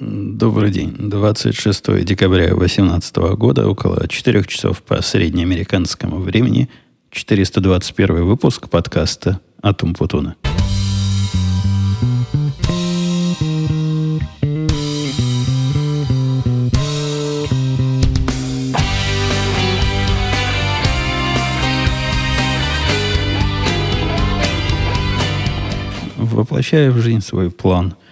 Добрый день. 26 декабря 2018 года, около 4 часов по среднеамериканскому времени, 421 выпуск подкаста «Атум Путуна». Воплощая в жизнь свой план –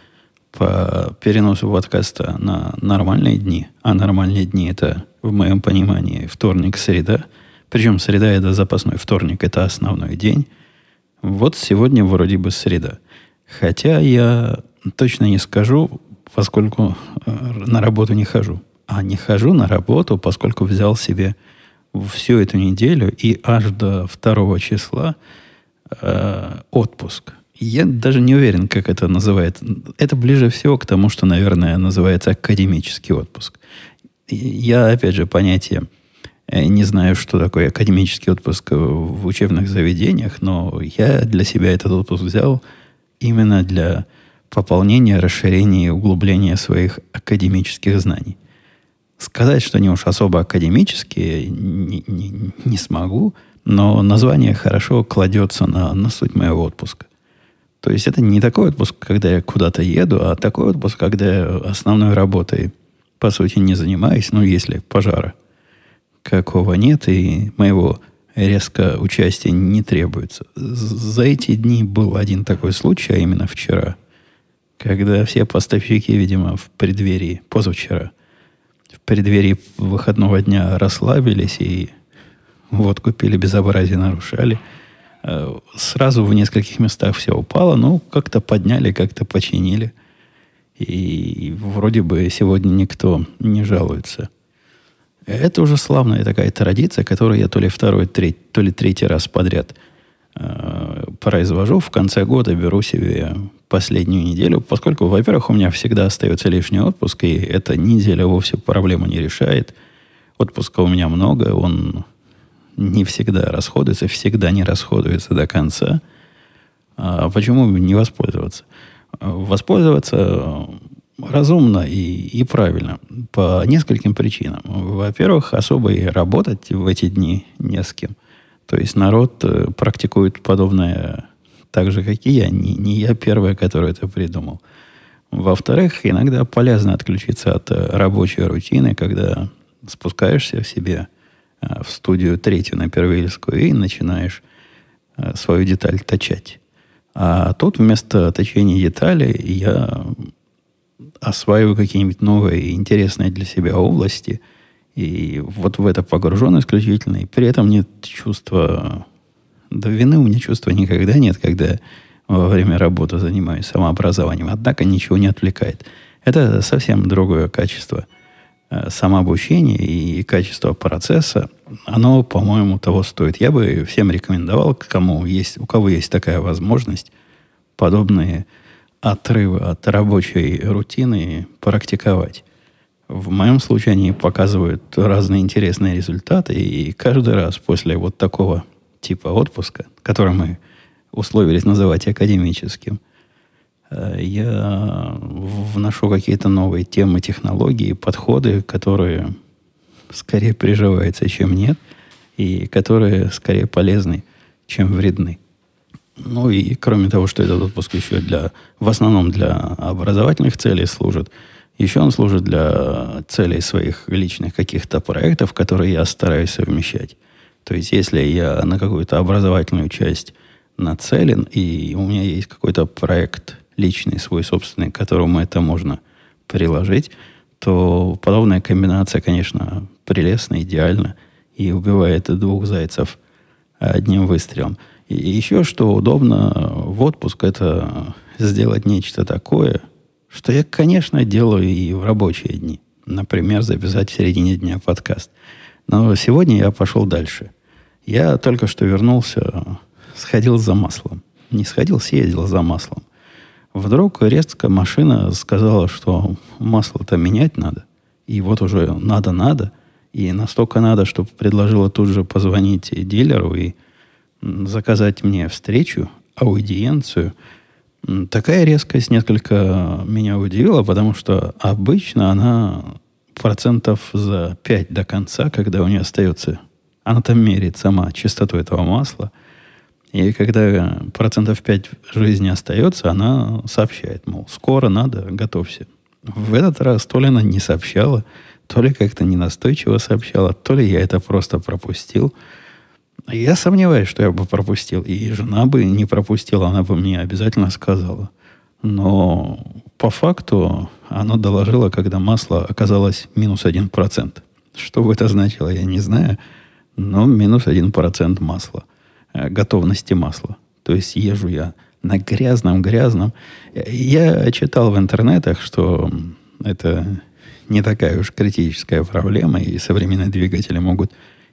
по переносу подкаста на нормальные дни, а нормальные дни это, в моем понимании, вторник, среда, причем среда это запасной, вторник это основной день. Вот сегодня вроде бы среда. Хотя я точно не скажу, поскольку э, на работу не хожу. А не хожу на работу, поскольку взял себе всю эту неделю и аж до второго числа э, отпуск. Я даже не уверен, как это называет. Это ближе всего к тому, что, наверное, называется академический отпуск. Я, опять же, понятие э, не знаю, что такое академический отпуск в учебных заведениях, но я для себя этот отпуск взял именно для пополнения, расширения и углубления своих академических знаний. Сказать, что они уж особо академические, не, не, не смогу, но название хорошо кладется на, на суть моего отпуска. То есть это не такой отпуск, когда я куда-то еду, а такой отпуск, когда я основной работой, по сути, не занимаюсь, ну, если пожара какого нет, и моего резко участия не требуется. За эти дни был один такой случай, а именно вчера, когда все поставщики, видимо, в преддверии, позавчера, в преддверии выходного дня расслабились и вот купили безобразие нарушали – сразу в нескольких местах все упало, ну, как-то подняли, как-то починили. И вроде бы сегодня никто не жалуется. Это уже славная такая традиция, которую я то ли второй, треть, то ли третий раз подряд э, произвожу. В конце года беру себе последнюю неделю, поскольку, во-первых, у меня всегда остается лишний отпуск, и эта неделя вовсе проблему не решает. Отпуска у меня много, он не всегда расходуется, всегда не расходуется до конца. А почему не воспользоваться? Воспользоваться разумно и, и правильно по нескольким причинам. Во-первых, особо и работать в эти дни не с кем. То есть народ э, практикует подобное так же, как и я. Не, не я первый, который это придумал. Во-вторых, иногда полезно отключиться от э, рабочей рутины, когда спускаешься в себе – Э, в студию третью на Первильскую и начинаешь э, свою деталь точать. А тут вместо точения детали я осваиваю какие-нибудь новые интересные для себя области. И вот в это погружен исключительно. И при этом нет чувства... Да вины у меня чувства никогда нет, когда во время работы занимаюсь самообразованием. Однако ничего не отвлекает. Это совсем другое качество – Э, самообучение и качество процесса, оно, по-моему, того стоит. Я бы всем рекомендовал, кому есть, у кого есть такая возможность, подобные отрывы от рабочей рутины практиковать. В моем случае они показывают разные интересные результаты, и каждый раз после вот такого типа отпуска, который мы условились называть академическим – Э, я вношу какие-то новые темы, технологии, подходы, которые скорее приживаются, чем нет, и которые скорее полезны, чем вредны. Ну и кроме того, что этот отпуск еще для, в основном для образовательных целей служит, еще он служит для целей своих личных каких-то проектов, которые я стараюсь совмещать. То есть, если я на какую-то образовательную часть нацелен, и у меня есть какой-то проект личный, свой собственный, к которому это можно приложить, то подобная комбинация, конечно, прелестна, идеальна и убивает двух зайцев одним выстрелом. И еще что удобно в отпуск, это сделать нечто такое, что я, конечно, делаю и в рабочие дни. Например, записать в середине дня подкаст. Но сегодня я пошел дальше. Я только что вернулся, сходил за маслом. Не сходил, съездил за маслом. Вдруг резко машина сказала, что масло-то менять надо. И вот уже надо-надо. И настолько надо, что предложила тут же позвонить дилеру и заказать мне встречу, аудиенцию Такая резкость несколько меня удивила, потому что обычно она процентов за 5 до конца, когда у нее остается, она там меряет сама частоту этого масла, и когда процентов 5 жизни остается, она сообщает, мол, скоро надо, готовься. В этот раз то ли она не сообщала, то ли как-то ненастойчиво сообщала, то ли я это просто пропустил – я сомневаюсь, что я бы пропустил. И жена бы не пропустила, она бы мне обязательно сказала. Но по факту оно доложило, когда масло оказалось минус один процент. Что бы это значило, я не знаю. Но минус один процент масла. Э, готовности масла. То есть езжу я на грязном-грязном. Я читал в интернетах, что это не такая уж критическая проблема, и современные двигатели могут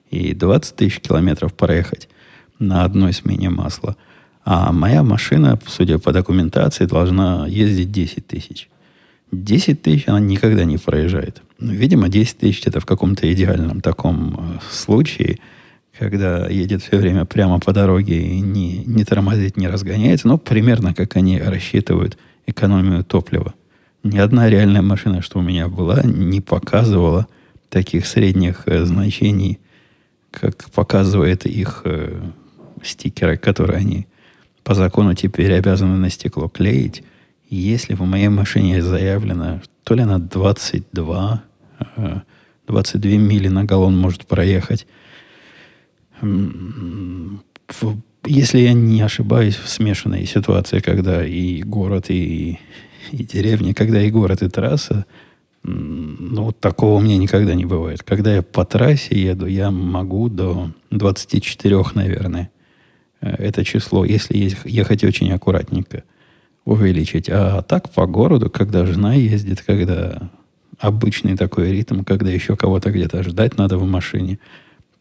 и 20 тысяч километров проехать на одной смене масла. А моя машина, судя по документации, должна ездить 10 тысяч. 10 тысяч она никогда не проезжает. Ну, видимо, 10 тысяч это в каком-то идеальном таком э, случае, когда едет все время прямо по дороге и не, не тормозит, не разгоняется. Но примерно как они рассчитывают экономию топлива. Ни одна реальная машина, что у меня была, не показывала таких средних э, значений как показывает их э, стикеры, которые они по закону теперь обязаны на стекло клеить. Если в моей машине заявлено, то ли она 22, 22 э, мили на галлон может проехать, если я не ошибаюсь, в смешанной ситуации, когда и город, и, и деревня, когда и город, и трасса, ну, вот такого у меня никогда не бывает. Когда я по трассе еду, я могу до 24, наверное, э, это число, если ехать очень аккуратненько, увеличить. А так по городу, когда жена ездит, когда обычный такой ритм, когда еще кого-то где-то ждать надо в машине,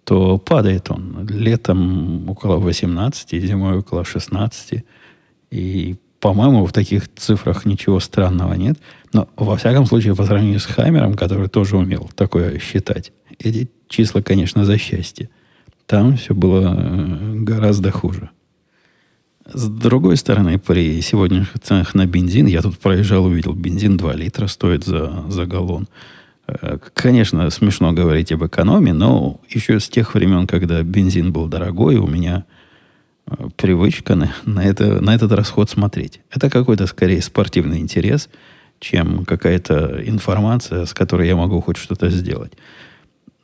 то падает он. Летом около 18, зимой около 16. И по-моему, в таких цифрах ничего странного нет. Но, во всяком случае, по сравнению с Хаммером, который тоже умел такое считать, эти числа, конечно, за счастье. Там все было э, гораздо хуже. С другой стороны, при сегодняшних ценах на бензин, я тут проезжал, увидел, бензин 2 литра стоит за, за галлон. Э, конечно, смешно говорить об экономии, но еще с тех времен, когда бензин был дорогой, у меня – привычка на, на, это, на этот расход смотреть. Это какой-то скорее спортивный интерес, чем какая-то информация, с которой я могу хоть что-то сделать.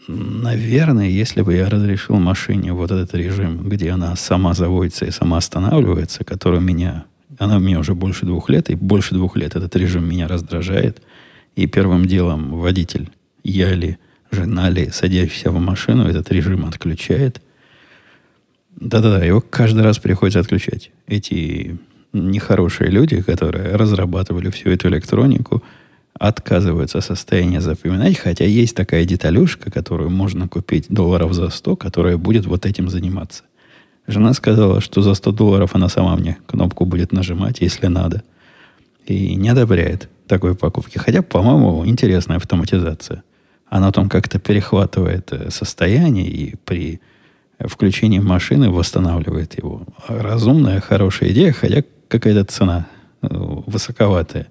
Наверное, если бы я разрешил машине вот этот режим, где она сама заводится и сама останавливается, который меня... Она у меня уже больше двух лет, и больше двух лет этот режим меня раздражает. И первым делом водитель, я ли, жена ли, садящийся в машину, этот режим отключает – да-да-да, его каждый раз приходится отключать. Эти нехорошие люди, которые разрабатывали всю эту электронику, отказываются состояние запоминать, хотя есть такая деталюшка, которую можно купить долларов за 100, которая будет вот этим заниматься. Жена сказала, что за 100 долларов она сама мне кнопку будет нажимать, если надо. И не одобряет такой покупки. Хотя, по-моему, интересная автоматизация. Она там как-то перехватывает э, состояние и при включение машины восстанавливает его. Разумная, хорошая идея, хотя какая-то цена э, высоковатая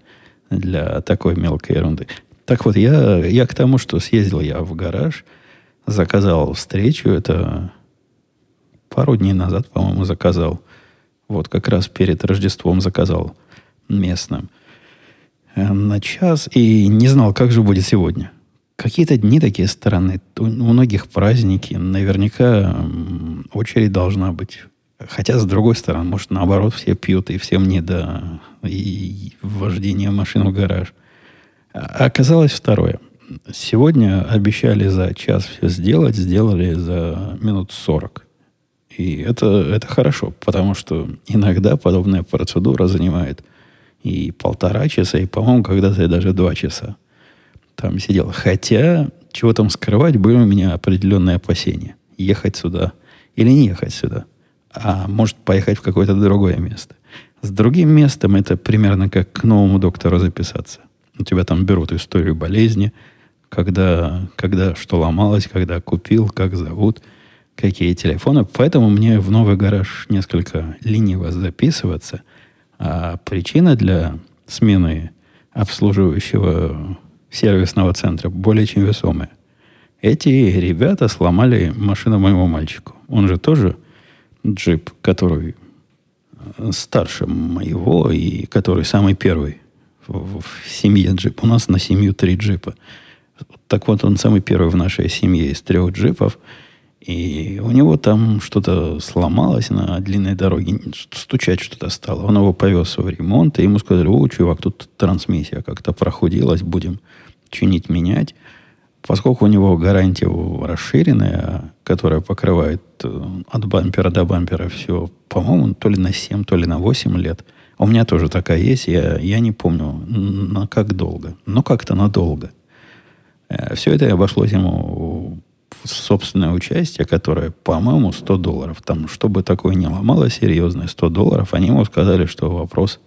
для такой мелкой ерунды. Так вот, я, я к тому, что съездил я в гараж, заказал встречу, это пару дней назад, по-моему, заказал. Вот как раз перед Рождеством заказал местным э, на час и не знал, как же будет сегодня. Какие-то дни такие странные. У многих праздники. Наверняка очередь должна быть. Хотя, с другой стороны, может, наоборот, все пьют, и всем не до и вождения машин в гараж. А оказалось второе. Сегодня обещали за час все сделать, сделали за минут сорок. И это, это хорошо, потому что иногда подобная процедура занимает и полтора часа, и, по-моему, когда-то даже два часа там сидел. Хотя, чего там скрывать, были у меня определенные опасения. Ехать сюда или не ехать сюда. А может поехать в какое-то другое место. С другим местом это примерно как к новому доктору записаться. У тебя там берут историю болезни, когда, когда что ломалось, когда купил, как зовут, какие телефоны. Поэтому мне в новый гараж несколько лениво записываться. А причина для смены обслуживающего сервисного центра более чем весомая. Эти ребята сломали машину моему мальчику. Он же тоже джип, который старше моего и который самый первый в, в семье джип. У нас на семью три джипа. Так вот, он самый первый в нашей семье из трех джипов. И у него там что-то сломалось на длинной дороге, стучать что-то стало. Он его повез в ремонт, и ему сказали, о, чувак, тут трансмиссия как-то прохудилась, будем чинить, менять. Поскольку у него гарантия расширенная, которая покрывает э, от бампера до бампера все, по-моему, то ли на 7, то ли на 8 лет. У меня тоже такая есть, я, я не помню, на как долго. Но как-то надолго. Э, все это обошлось ему собственное участие, которое, по-моему, 100 долларов. Там, чтобы такое не ломало серьезное, 100 долларов, они ему сказали, что вопрос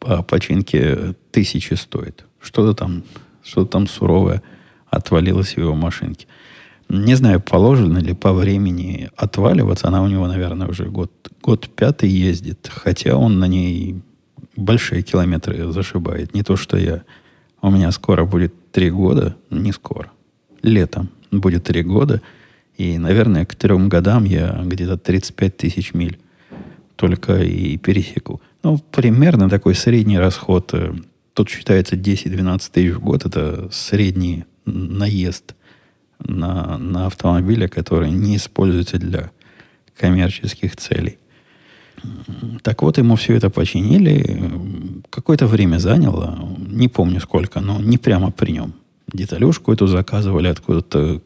о починке тысячи стоит. Что-то там, что-то там суровое – отвалилась в его машинке. Не знаю, положено ли по времени отваливаться. Она у него, наверное, уже год, год пятый ездит. Хотя он на ней большие километры зашибает. Не то, что я. У меня скоро будет три года. Не скоро. Летом будет три года. И, наверное, к трем годам я где-то 35 тысяч миль только и пересеку. Ну, примерно такой средний расход. Э, тут считается 10-12 тысяч в год. Это средний наезд на, на автомобили, которые не используются для коммерческих целей. Так вот, ему все это починили. Какое-то время заняло, не помню сколько, но не прямо при нем. Деталюшку эту заказывали откуда-то.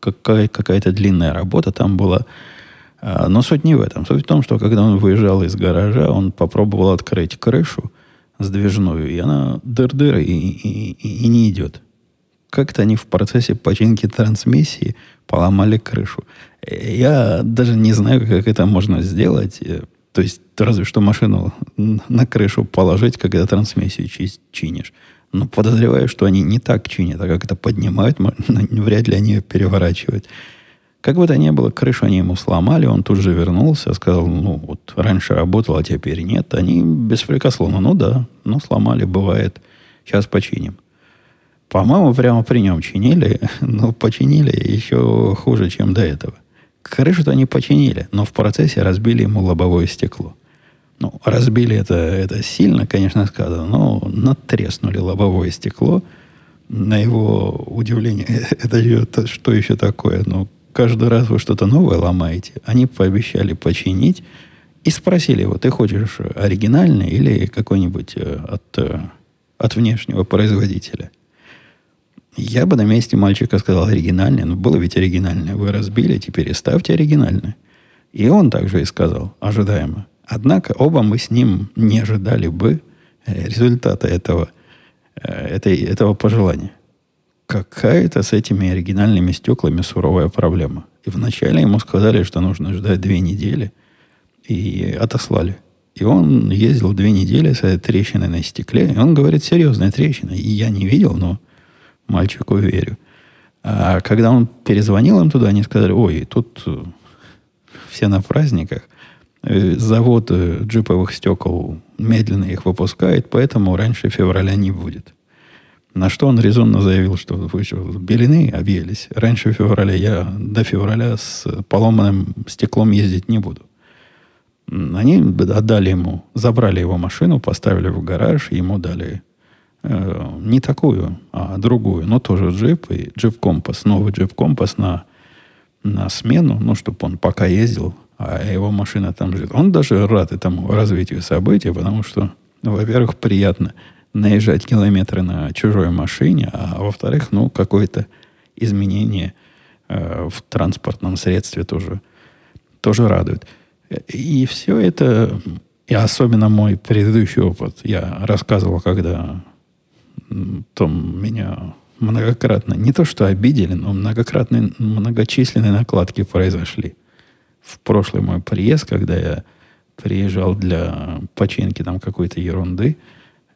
Какая, какая-то длинная работа там была. А, но суть не в этом. Суть в том, что когда он выезжал из гаража, он попробовал открыть крышу сдвижную, и она дыр-дыр и, и, и, и не идет как-то они в процессе починки трансмиссии поломали крышу. Я даже не знаю, как это можно сделать. То есть, разве что машину на крышу положить, когда трансмиссию чинишь. Но подозреваю, что они не так чинят, а как это поднимают, вряд ли они ее переворачивают. Как бы то ни было, крышу они ему сломали, он тут же вернулся, сказал, ну, вот раньше работал, а теперь нет. Они беспрекословно, ну да, ну сломали, бывает, сейчас починим. По-моему, прямо при нем чинили, но починили еще хуже, чем до этого. Крышу-то они починили, но в процессе разбили ему лобовое стекло. Ну, разбили это, это сильно, конечно, сказано, но натреснули лобовое стекло. На его удивление, это, что еще такое? Ну, каждый раз вы что-то новое ломаете. Они пообещали починить и спросили его, ты хочешь оригинальный или какой-нибудь э, от, э, от внешнего производителя – я бы на месте мальчика сказал оригинальное, но было ведь оригинальное. Вы разбили, теперь ставьте оригинальное. И он также и сказал, ожидаемо. Однако оба мы с ним не ожидали бы э, результата этого, э, этой, этого пожелания. Какая-то с этими оригинальными стеклами суровая проблема. И вначале ему сказали, что нужно ждать две недели, и отослали. И он ездил две недели с этой трещиной на стекле. И он говорит, серьезная трещина. И я не видел, но мальчику верю. А когда он перезвонил им туда, они сказали, ой, тут э, все на праздниках. Э, завод э, джиповых стекол медленно их выпускает, поэтому раньше февраля не будет. На что он резонно заявил, что вы что, белины объелись. Раньше февраля я до февраля с поломанным стеклом ездить не буду. Они отдали ему, забрали его машину, поставили в гараж, ему дали Э, не такую, а другую, но тоже джип, и джип компас, новый джип компас на, на смену, ну, чтобы он пока ездил, а его машина там жит. Он даже рад этому развитию событий, потому что, ну, во-первых, приятно наезжать километры на чужой машине, а во-вторых, ну, какое-то изменение э, в транспортном средстве тоже, тоже радует. И все это, и особенно мой предыдущий опыт, я рассказывал, когда там меня многократно, не то что обидели, но многократные, многочисленные накладки произошли. В прошлый мой приезд, когда я приезжал для починки там какой-то ерунды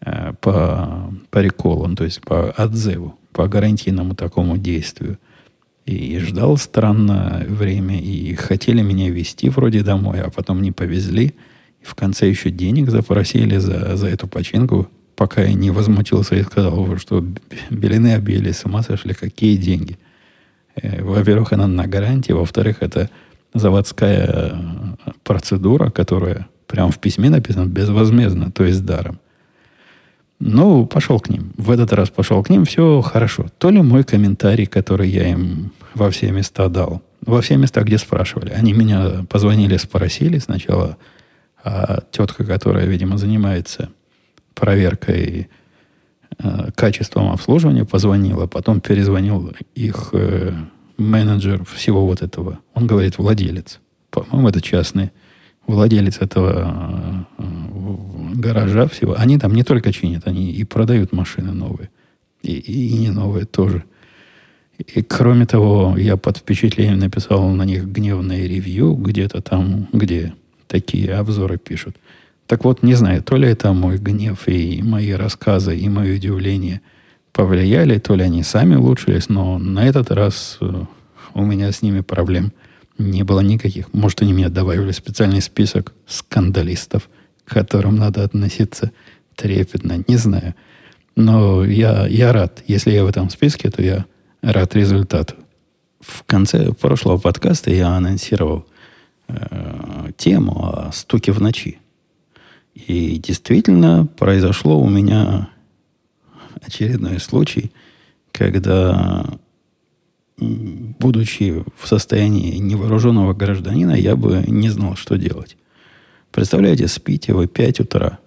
э, по, по реколу, то есть по отзыву, по гарантийному такому действию. И ждал странное время, и хотели меня везти вроде домой, а потом не повезли. В конце еще денег запросили за, за эту починку, пока я не возмутился и сказал, что белины объели, с ума сошли, какие деньги. Э, во-первых, она на гарантии, во-вторых, это заводская процедура, которая прямо в письме написана безвозмездно, то есть даром. Ну, пошел к ним. В этот раз пошел к ним, все хорошо. То ли мой комментарий, который я им во все места дал, во все места, где спрашивали. Они меня позвонили, спросили сначала, а тетка, которая, видимо, занимается проверкой э, качеством обслуживания, позвонила, потом перезвонил их э, менеджер всего вот этого. Он говорит, владелец. По-моему, это частный владелец этого э, гаража всего. Они там не только чинят, они и продают машины новые. И, и, и не новые тоже. И кроме того, я под впечатлением написал на них гневное ревью где-то там, где такие обзоры пишут. Так вот, не знаю, то ли это мой гнев и мои рассказы, и мое удивление повлияли, то ли они сами улучшились, но на этот раз э, у меня с ними проблем не было никаких. Может, они мне добавили специальный список скандалистов, к которым надо относиться трепетно, не знаю. Но я, я рад. Если я в этом списке, то я рад результату. В конце прошлого подкаста я анонсировал э, тему о стуке в ночи. И действительно произошло у меня очередной случай, когда, будучи в состоянии невооруженного гражданина, я бы не знал, что делать. Представляете, спите вы 5 утра,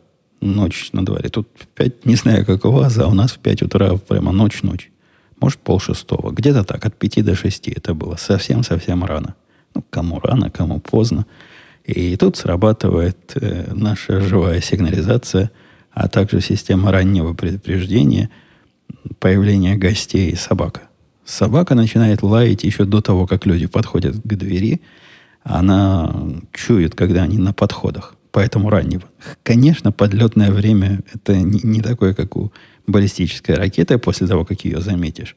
ночь на дворе. Тут 5, не знаю, как у вас, а у нас в 5 утра прямо ночь-ночь. Может, пол шестого. Где-то так, от 5 до 6 это было. Совсем-совсем рано. Ну, кому рано, кому поздно. И тут срабатывает э, наша живая сигнализация, а также система раннего предупреждения появления гостей и собака. Собака начинает лаять еще до того, как люди подходят к двери. Она чует, когда они на подходах. Поэтому раннего. Конечно, подлетное время это не, не такое, как у баллистической ракеты после того, как ее заметишь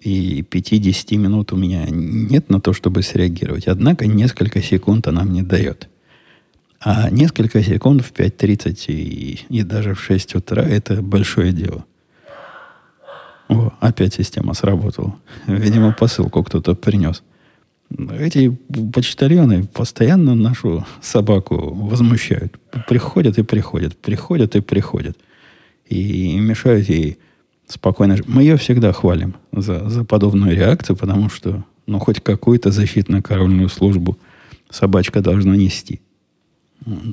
и 50 минут у меня нет на то, чтобы среагировать. Однако несколько секунд она мне дает. А несколько секунд в 5.30 и, и даже в 6 утра это большое дело. О, опять система сработала. Видимо, посылку кто-то принес. Эти почтальоны постоянно нашу собаку возмущают. Приходят и приходят, приходят и приходят. И мешают ей спокойно. Мы ее всегда хвалим за, за подобную реакцию, потому что ну, хоть какую-то защитно-корольную службу собачка должна нести.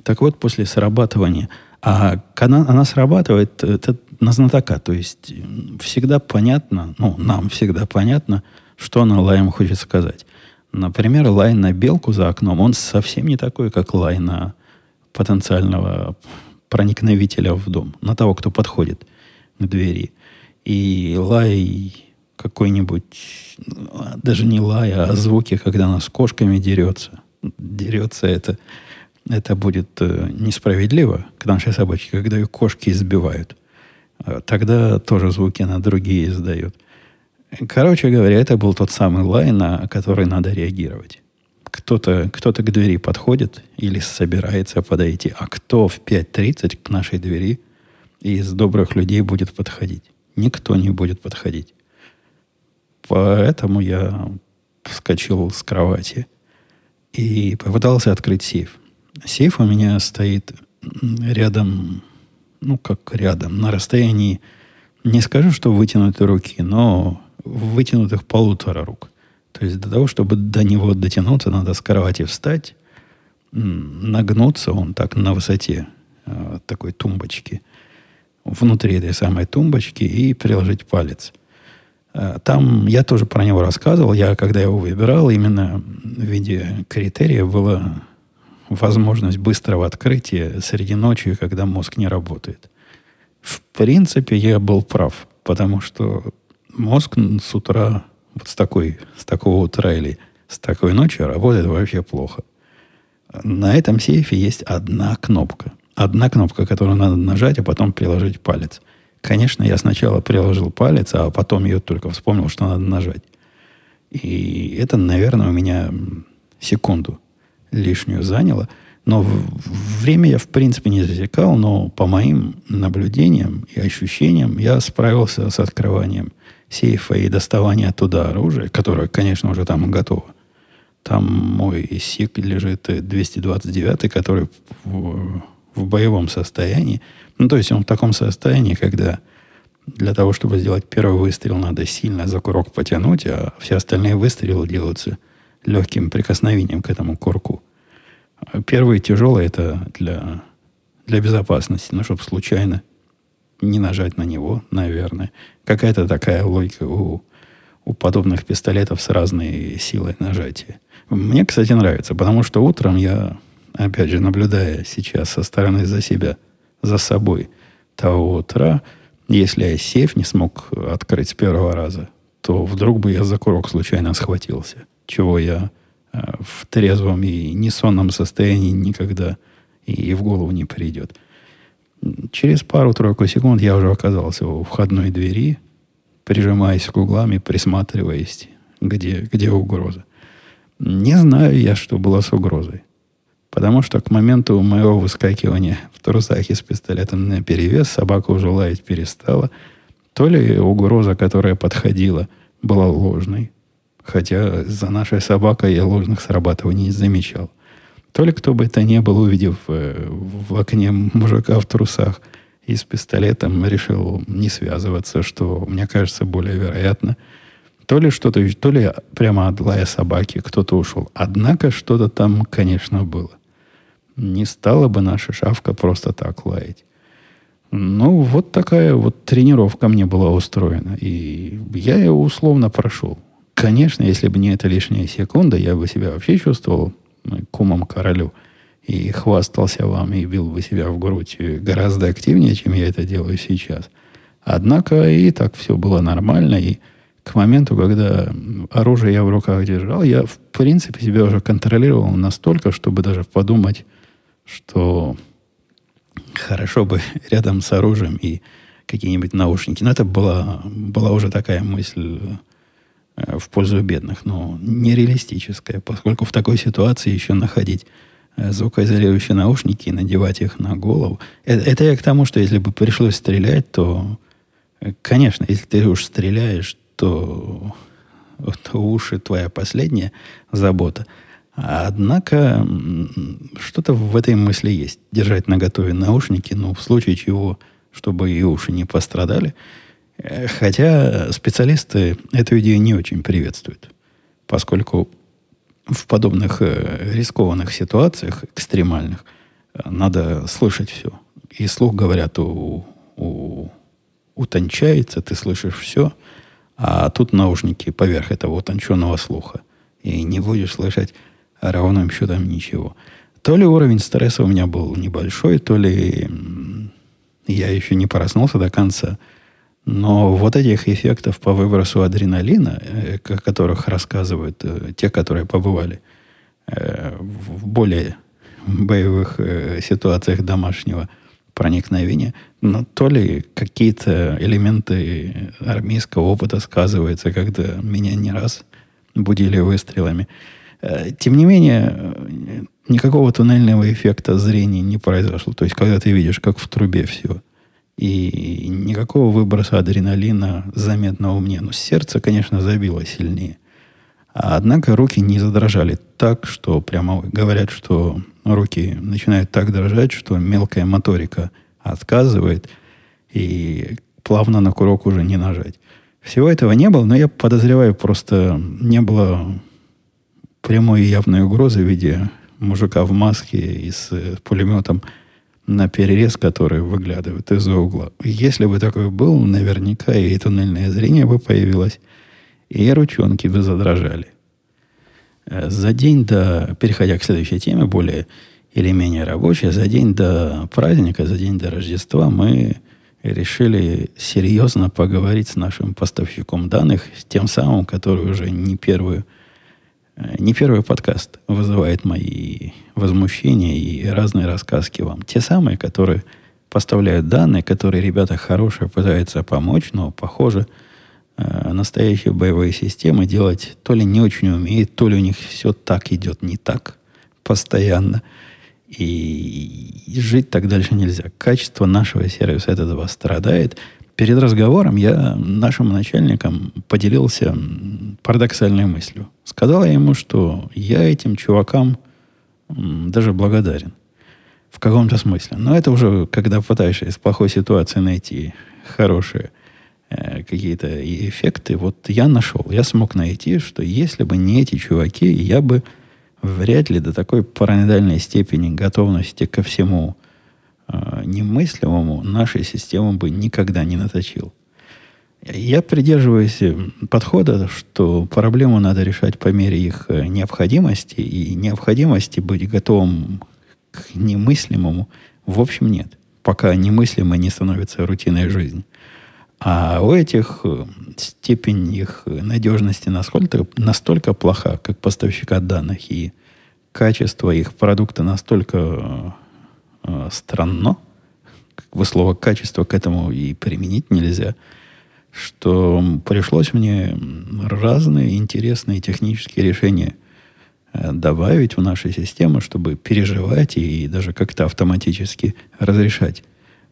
Так вот, после срабатывания, а она, она срабатывает это на знатока, то есть всегда понятно, ну, нам всегда понятно, что она лаем хочет сказать. Например, лай на белку за окном, он совсем не такой, как лай на потенциального проникновителя в дом, на того, кто подходит к двери и лай какой-нибудь, даже не лай, а звуки, когда она с кошками дерется. Дерется это, это будет э, несправедливо к нашей собачке, когда ее кошки избивают. А тогда тоже звуки она другие издает. Короче говоря, это был тот самый лай, на который надо реагировать. Кто-то кто к двери подходит или собирается подойти, а кто в 5.30 к нашей двери из добрых людей будет подходить никто не будет подходить. Поэтому я вскочил с кровати и попытался открыть сейф. Сейф у меня стоит рядом, ну как рядом, на расстоянии, не скажу, что вытянутой руки, но вытянутых полутора рук. То есть для того, чтобы до него дотянуться, надо с кровати встать, нагнуться он так на высоте э, такой тумбочки – внутри этой самой тумбочки и приложить палец. Э, там я тоже про него рассказывал. Я, когда его выбирал, именно в виде критерия была возможность быстрого открытия среди ночи, когда мозг не работает. В принципе, я был прав, потому что мозг с утра, вот с, такой, с такого утра или с такой ночи работает вообще плохо. На этом сейфе есть одна кнопка одна кнопка, которую надо нажать, а потом приложить палец. Конечно, я сначала приложил палец, а потом ее только вспомнил, что надо нажать. И это, наверное, у меня секунду лишнюю заняло. Но время я, в принципе, не засекал, но по моим наблюдениям и ощущениям я справился с открыванием сейфа и доставанием оттуда оружия, которое, конечно, уже там готово. Там мой СИК лежит 229, который в, в боевом состоянии. Ну, то есть он в таком состоянии, когда для того, чтобы сделать первый выстрел, надо сильно за курок потянуть, а все остальные выстрелы делаются легким прикосновением к этому курку. Первый тяжелый это для, для безопасности, ну, чтобы случайно не нажать на него, наверное. Какая-то такая логика у, у подобных пистолетов с разной силой нажатия. Мне, кстати, нравится, потому что утром я, опять же, наблюдая сейчас со стороны за себя, за собой того утра, если я сейф не смог открыть с первого раза, то вдруг бы я за курок случайно схватился, чего я э, в трезвом и несонном состоянии никогда и, в голову не придет. Через пару-тройку секунд я уже оказался у входной двери, прижимаясь к углам и присматриваясь, где, где угроза. Не знаю я, что было с угрозой. Потому что к моменту моего выскакивания в трусах и с пистолетом на перевес собака уже лаять перестала. То ли угроза, которая подходила, была ложной, хотя за нашей собакой я ложных срабатываний не замечал. То ли кто бы это ни был, увидев э, в окне мужика в трусах и с пистолетом, решил не связываться, что, мне кажется, более вероятно – то ли что-то, то ли прямо от лая собаки кто-то ушел. Однако что-то там, конечно, было. Не стала бы наша шавка просто так лаять. Ну, вот такая вот тренировка мне была устроена. И я ее условно прошел. Конечно, если бы не эта лишняя секунда, я бы себя вообще чувствовал кумом королю и хвастался вам и бил бы себя в грудь гораздо активнее, чем я это делаю сейчас. Однако и так все было нормально, и к моменту, когда оружие я в руках держал, я, в принципе, себя уже контролировал настолько, чтобы даже подумать, что хорошо бы рядом с оружием и какие-нибудь наушники. Но это была, была уже такая мысль э, в пользу бедных, но нереалистическая, поскольку в такой ситуации еще находить э, звукоизолирующие наушники и надевать их на голову. Это, это я к тому, что если бы пришлось стрелять, то, э, конечно, если ты уж стреляешь, то, то уши твоя последняя забота. Однако что-то в этой мысли есть. Держать на готове наушники, ну, в случае чего, чтобы и уши не пострадали. Хотя специалисты эту идею не очень приветствуют, поскольку в подобных э, рискованных ситуациях, экстремальных, надо слышать все. И слух, говорят, у, у, утончается, ты слышишь все – а тут наушники поверх этого утонченного слуха. И не будешь слышать ровным счетом ничего. То ли уровень стресса у меня был небольшой, то ли я еще не проснулся до конца. Но вот этих эффектов по выбросу адреналина, э, о которых рассказывают э, те, которые побывали э, в более боевых ситуациях домашнего проникновения, но то ли какие-то элементы армейского опыта сказываются, когда меня не раз будили выстрелами. Тем не менее, никакого туннельного эффекта зрения не произошло. То есть, когда ты видишь, как в трубе все. И никакого выброса адреналина заметного мне. Но сердце, конечно, забило сильнее. А однако руки не задрожали так, что прямо говорят, что руки начинают так дрожать, что мелкая моторика отказывает, и плавно на курок уже не нажать. Всего этого не было, но я подозреваю, просто не было прямой явной угрозы в виде мужика в маске и с пулеметом на перерез, который выглядывает из-за угла. Если бы такой был, наверняка и туннельное зрение бы появилось, и ручонки бы задрожали. Э, за день до, переходя к следующей теме, более или менее рабочая, за день до праздника, за день до Рождества мы решили серьезно поговорить с нашим поставщиком данных, с тем самым, который уже не первый, э, не первый подкаст вызывает мои возмущения и разные рассказки вам. Те самые, которые поставляют данные, которые ребята хорошие пытаются помочь, но, похоже, э, настоящие боевые системы делать то ли не очень умеют, то ли у них все так идет не так постоянно – И жить так дальше нельзя. Качество нашего сервиса этого страдает. Перед разговором я нашим начальникам поделился парадоксальной мыслью. Сказал я ему, что я этим чувакам даже благодарен. В каком-то смысле. Но это уже, когда пытаешься из плохой ситуации найти хорошие э, какие-то эффекты, вот я нашел, я смог найти, что если бы не эти чуваки, я бы вряд ли до такой параноидальной степени готовности ко всему э, немыслимому нашей систему бы никогда не наточил. Я придерживаюсь э, подхода, что проблему надо решать по мере их э, необходимости, и необходимости быть готовым к немыслимому в общем нет, пока немыслимо не становится рутиной жизни. А у этих степень их надежности насколько, настолько плоха, как поставщика данных, и качество их продукта настолько э, странно, как бы слово качество к этому и применить нельзя – что пришлось мне разные интересные технические решения э, добавить в наши системы, чтобы переживать и даже как-то автоматически разрешать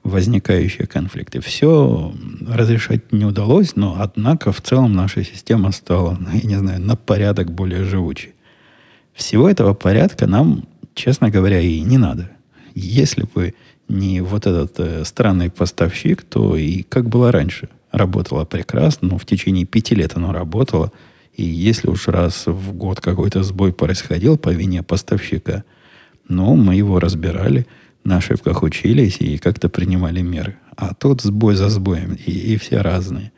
возникающие конфликты. Все разрешать не удалось, но однако в целом наша система стала, я не знаю, на порядок более живучей. Всего этого порядка нам, честно говоря, и не надо. Если бы не вот этот э, странный поставщик, то и как было раньше – работала прекрасно, но в течение пяти лет оно работало. И если уж раз в год какой-то сбой происходил по вине поставщика, ну, мы его разбирали, на ошибках учились и как-то принимали меры. А тут сбой за сбоем, и, и все разные.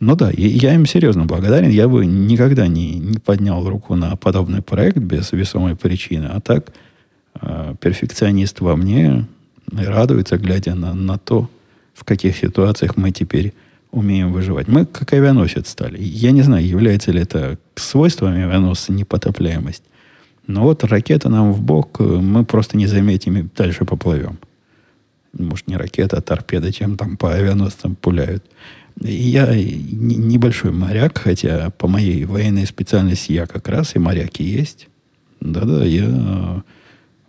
Ну да, я им серьезно благодарен. Я бы никогда не, не поднял руку на подобный проект без весомой причины. А так, перфекционист во мне радуется, глядя на, на то, в каких ситуациях мы теперь умеем выживать. Мы как авианосец стали. Я не знаю, является ли это свойством авианосца непотопляемость. Но вот ракета нам в бок, э, мы просто не заметим и дальше поплывем. Может, не ракета, а торпеда, чем там по авианосцам пуляют. Я небольшой моряк, хотя по моей военной специальности я как раз и моряк и есть. Да-да, я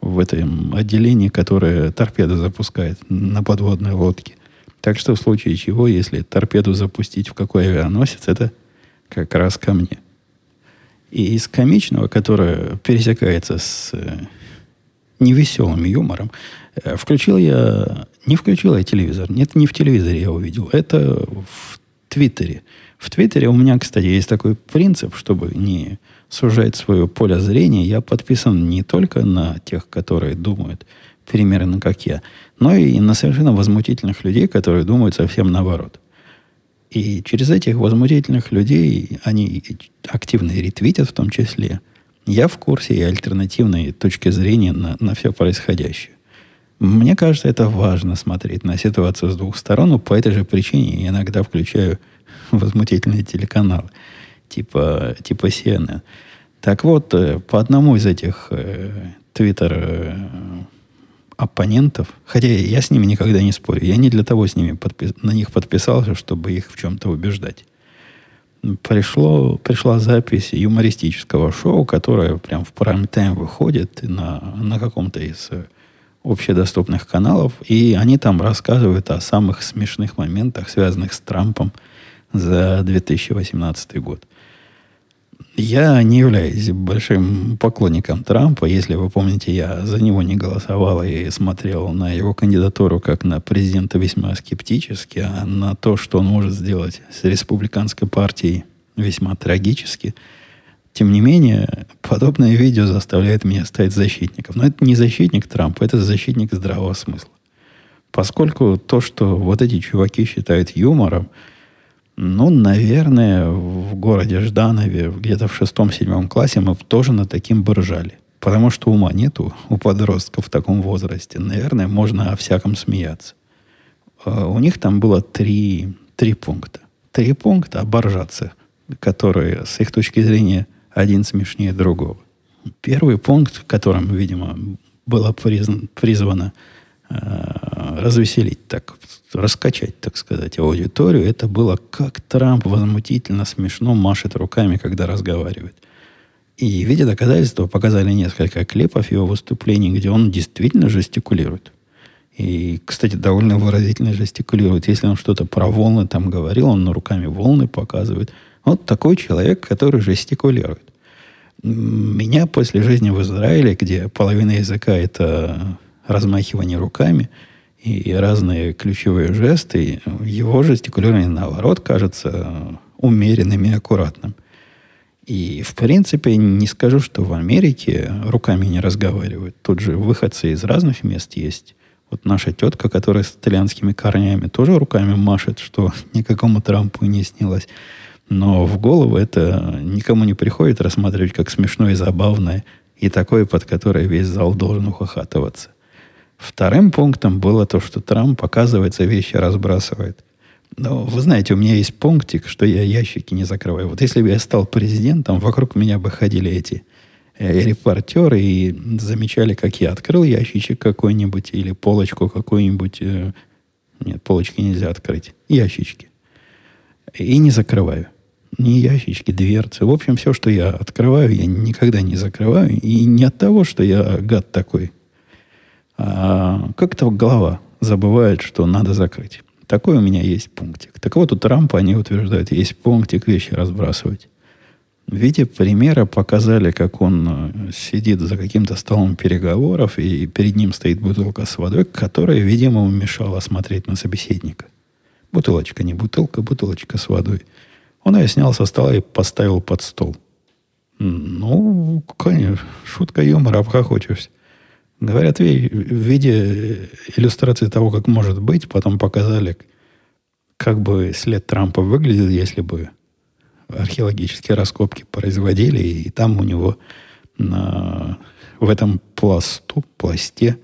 в этом отделении, которое торпеды запускает на подводной лодке. Так что в случае чего, если торпеду запустить в какой авианосец, это как раз ко мне. И из комичного, которое пересекается с э, невеселым юмором, э, включил я... Не включил я телевизор. Нет, не в телевизоре я увидел. Это в Твиттере. В Твиттере у меня, кстати, есть такой принцип, чтобы не сужать свое поле зрения. Я подписан не только на тех, которые думают примерно как я, но и на совершенно возмутительных людей, которые думают совсем наоборот. И через этих возмутительных людей они активно ретвитят в том числе. Я в курсе и альтернативной точки зрения на, на все происходящее. Мне кажется, это важно смотреть на ситуацию с двух сторон, по этой же причине я иногда включаю возмутительные телеканалы, типа, типа CNN. Так вот, э, по одному из этих э, твиттер э, оппонентов, хотя я с ними никогда не спорю, я не для того с ними подпис, на них подписался, чтобы их в чем-то убеждать. Пришло, пришла запись юмористического шоу, которое прям в прайм-тайм выходит на, на каком-то из общедоступных каналов, и они там рассказывают о самых смешных моментах, связанных с Трампом за 2018 год. Я не являюсь большим поклонником Трампа. Если вы помните, я за него не голосовал и смотрел на его кандидатуру как на президента весьма скептически, а на то, что он может сделать с республиканской партией весьма трагически. Тем не менее, подобное видео заставляет меня стать защитником. Но это не защитник Трампа, это защитник здравого смысла. Поскольку то, что вот эти чуваки считают юмором, ну, наверное, в городе Жданове, где-то в шестом-седьмом классе мы тоже над таким бы ржали. Потому что ума нету у подростков в таком возрасте. Наверное, можно о всяком смеяться. А у них там было три, три пункта. Три пункта оборжаться, которые, с их точки зрения, один смешнее другого. Первый пункт, которым, видимо, было призвано, призвано развеселить так раскачать, так сказать, аудиторию, это было как Трамп возмутительно смешно машет руками, когда разговаривает. И в виде доказательства показали несколько клипов его выступлений, где он действительно жестикулирует. И, кстати, довольно выразительно жестикулирует. Если он что-то про волны там говорил, он руками волны показывает. Вот такой человек, который жестикулирует. Меня после жизни в Израиле, где половина языка это размахивание руками и разные ключевые жесты, его жестикулирование, наоборот, кажется умеренным и аккуратным. И, в принципе, не скажу, что в Америке руками не разговаривают. Тут же выходцы из разных мест есть. Вот наша тетка, которая с итальянскими корнями, тоже руками машет, что никакому Трампу не снилось. Но в голову это никому не приходит рассматривать как смешное и забавное, и такое, под которое весь зал должен ухахатываться. Вторым пунктом было то, что Трамп, оказывается, вещи разбрасывает. Но вы знаете, у меня есть пунктик, что я ящики не закрываю. Вот если бы я стал президентом, вокруг меня бы ходили эти э, репортеры и замечали, как я открыл ящичек какой-нибудь или полочку какую-нибудь. Э, нет, полочки нельзя открыть. Ящички. И не закрываю не ящички, дверцы. В общем, все, что я открываю, я никогда не закрываю. И не от того, что я гад такой. А как-то голова забывает, что надо закрыть. Такой у меня есть пунктик. Так вот, у Трампа они утверждают, есть пунктик вещи разбрасывать. В виде примера показали, как он э, сидит за каким-то столом переговоров, и перед ним стоит бутылка с водой, которая, видимо, мешала смотреть на собеседника. Бутылочка, не бутылка, бутылочка с водой. Он ее снял со стола и поставил под стол. Ну, конечно, шутка юмора, обхохочешься. Говорят, в виде иллюстрации того, как может быть, потом показали, как бы след Трампа выглядел, если бы археологические раскопки производили, и там у него на, в этом пласту, пласте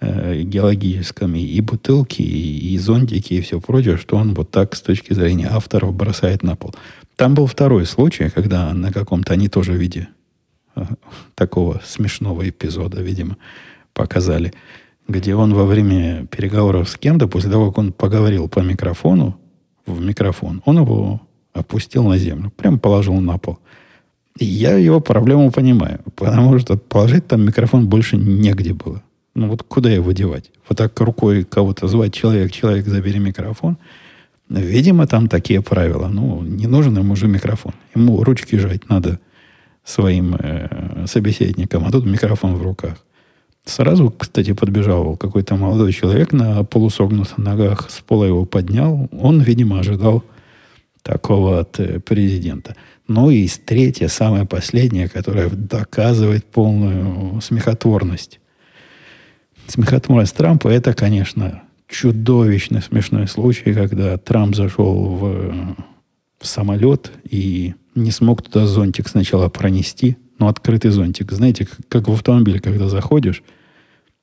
э, геологическом и бутылки, и, и зонтики, и все прочее, что он вот так с точки зрения авторов бросает на пол. Там был второй случай, когда на каком-то, они тоже в виде такого смешного эпизода, видимо, показали, где он во время переговоров с кем-то, после того, как он поговорил по микрофону, в микрофон, он его опустил на землю, прям положил на пол. И я его проблему понимаю, потому что положить там микрофон больше негде было. Ну вот куда его девать? Вот так рукой кого-то звать, человек, человек, забери микрофон. Видимо, там такие правила. Ну, не нужен ему уже микрофон. Ему ручки жать надо своим э, собеседникам, а тут микрофон в руках. Сразу, кстати, подбежал какой-то молодой человек на полусогнутых ногах, с пола его поднял. Он, видимо, ожидал такого от э, президента. Ну и третье, самое последнее, которое доказывает полную смехотворность смехотворность Трампа, это, конечно, чудовищно смешной случай, когда Трамп зашел в, в самолет и не смог туда зонтик сначала пронести, но открытый зонтик. Знаете, как, в автомобиль, когда заходишь,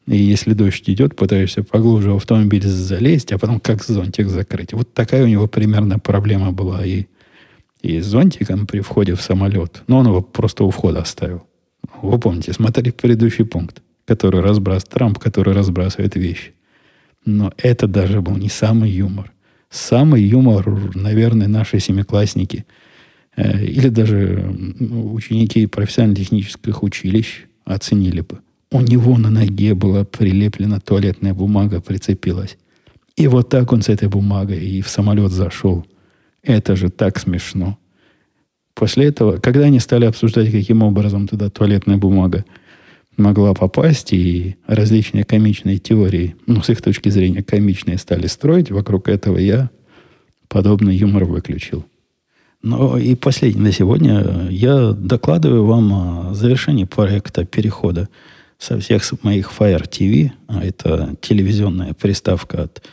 и если дождь идет, пытаешься поглубже в автомобиль залезть, а потом как зонтик закрыть. Вот такая у него примерно проблема была и, и с зонтиком при входе в самолет. Но он его просто у входа оставил. Вы помните, смотрели предыдущий пункт который разбрасывает, Трамп, который разбрасывает вещи. Но это даже был не самый юмор. Самый юмор, наверное, наши семиклассники или даже ученики профессионально-технических училищ оценили бы. У него на ноге была прилеплена туалетная бумага, прицепилась. И вот так он с этой бумагой и в самолет зашел. Это же так смешно. После этого, когда они стали обсуждать, каким образом туда туалетная бумага могла попасть, и различные комичные теории, ну, с их точки зрения, комичные стали строить, вокруг этого я подобный юмор выключил. Ну и последнее на сегодня. Я докладываю вам о завершении проекта перехода со всех моих Fire TV, а это телевизионная приставка от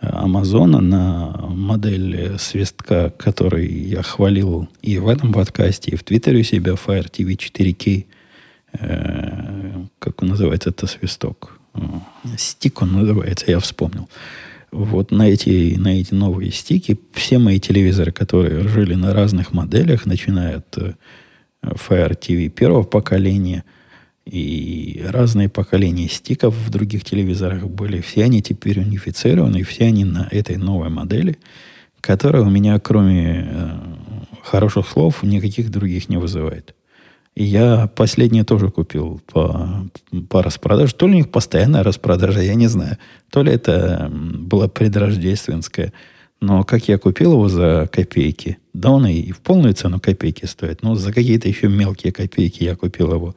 Амазона на модель свистка, который я хвалил и в этом подкасте, и в Твиттере у себя Fire TV 4K – Э, как называется, это свисток. Стик он называется, я вспомнил. Вот на эти, на эти новые стики все мои телевизоры, которые жили на разных моделях, начиная от э, Fire TV первого поколения и разные поколения стиков в других телевизорах были, все они теперь унифицированы, все они на этой новой модели, которая у меня, кроме э, хороших слов, никаких других не вызывает. И я последнее тоже купил по, по распродаже. То ли у них постоянная распродажа, я не знаю. То ли это была предрождественская. Но как я купил его за копейки, да он и в полную цену копейки стоит, но за какие-то еще мелкие копейки я купил его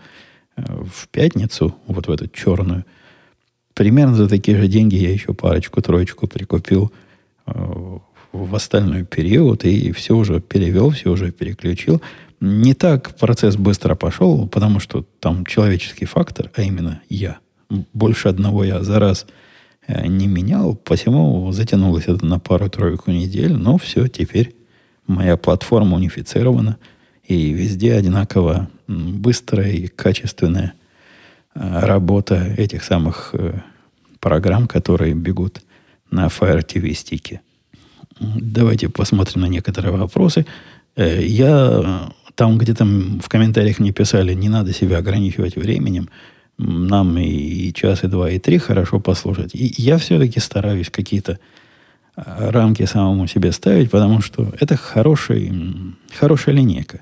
э, в пятницу, вот в эту черную. Примерно за такие же деньги я еще парочку-троечку прикупил э, в остальной период и все уже перевел, все уже переключил. Не так процесс быстро пошел, потому что там человеческий фактор, а именно я. Больше одного я за раз – Э, не менял, посему затянулось это на пару-тройку недель, но все, теперь моя платформа унифицирована, и везде одинаково быстрая и качественная э, работа этих самых э, программ, которые бегут на Fire TV стике. Давайте посмотрим на некоторые вопросы. Я там, где там в комментариях мне писали, не надо себя ограничивать временем – нам и час, и два, и три хорошо послушать. И я все-таки стараюсь какие-то а, рамки самому себе ставить, потому что это хороший, хорошая линейка.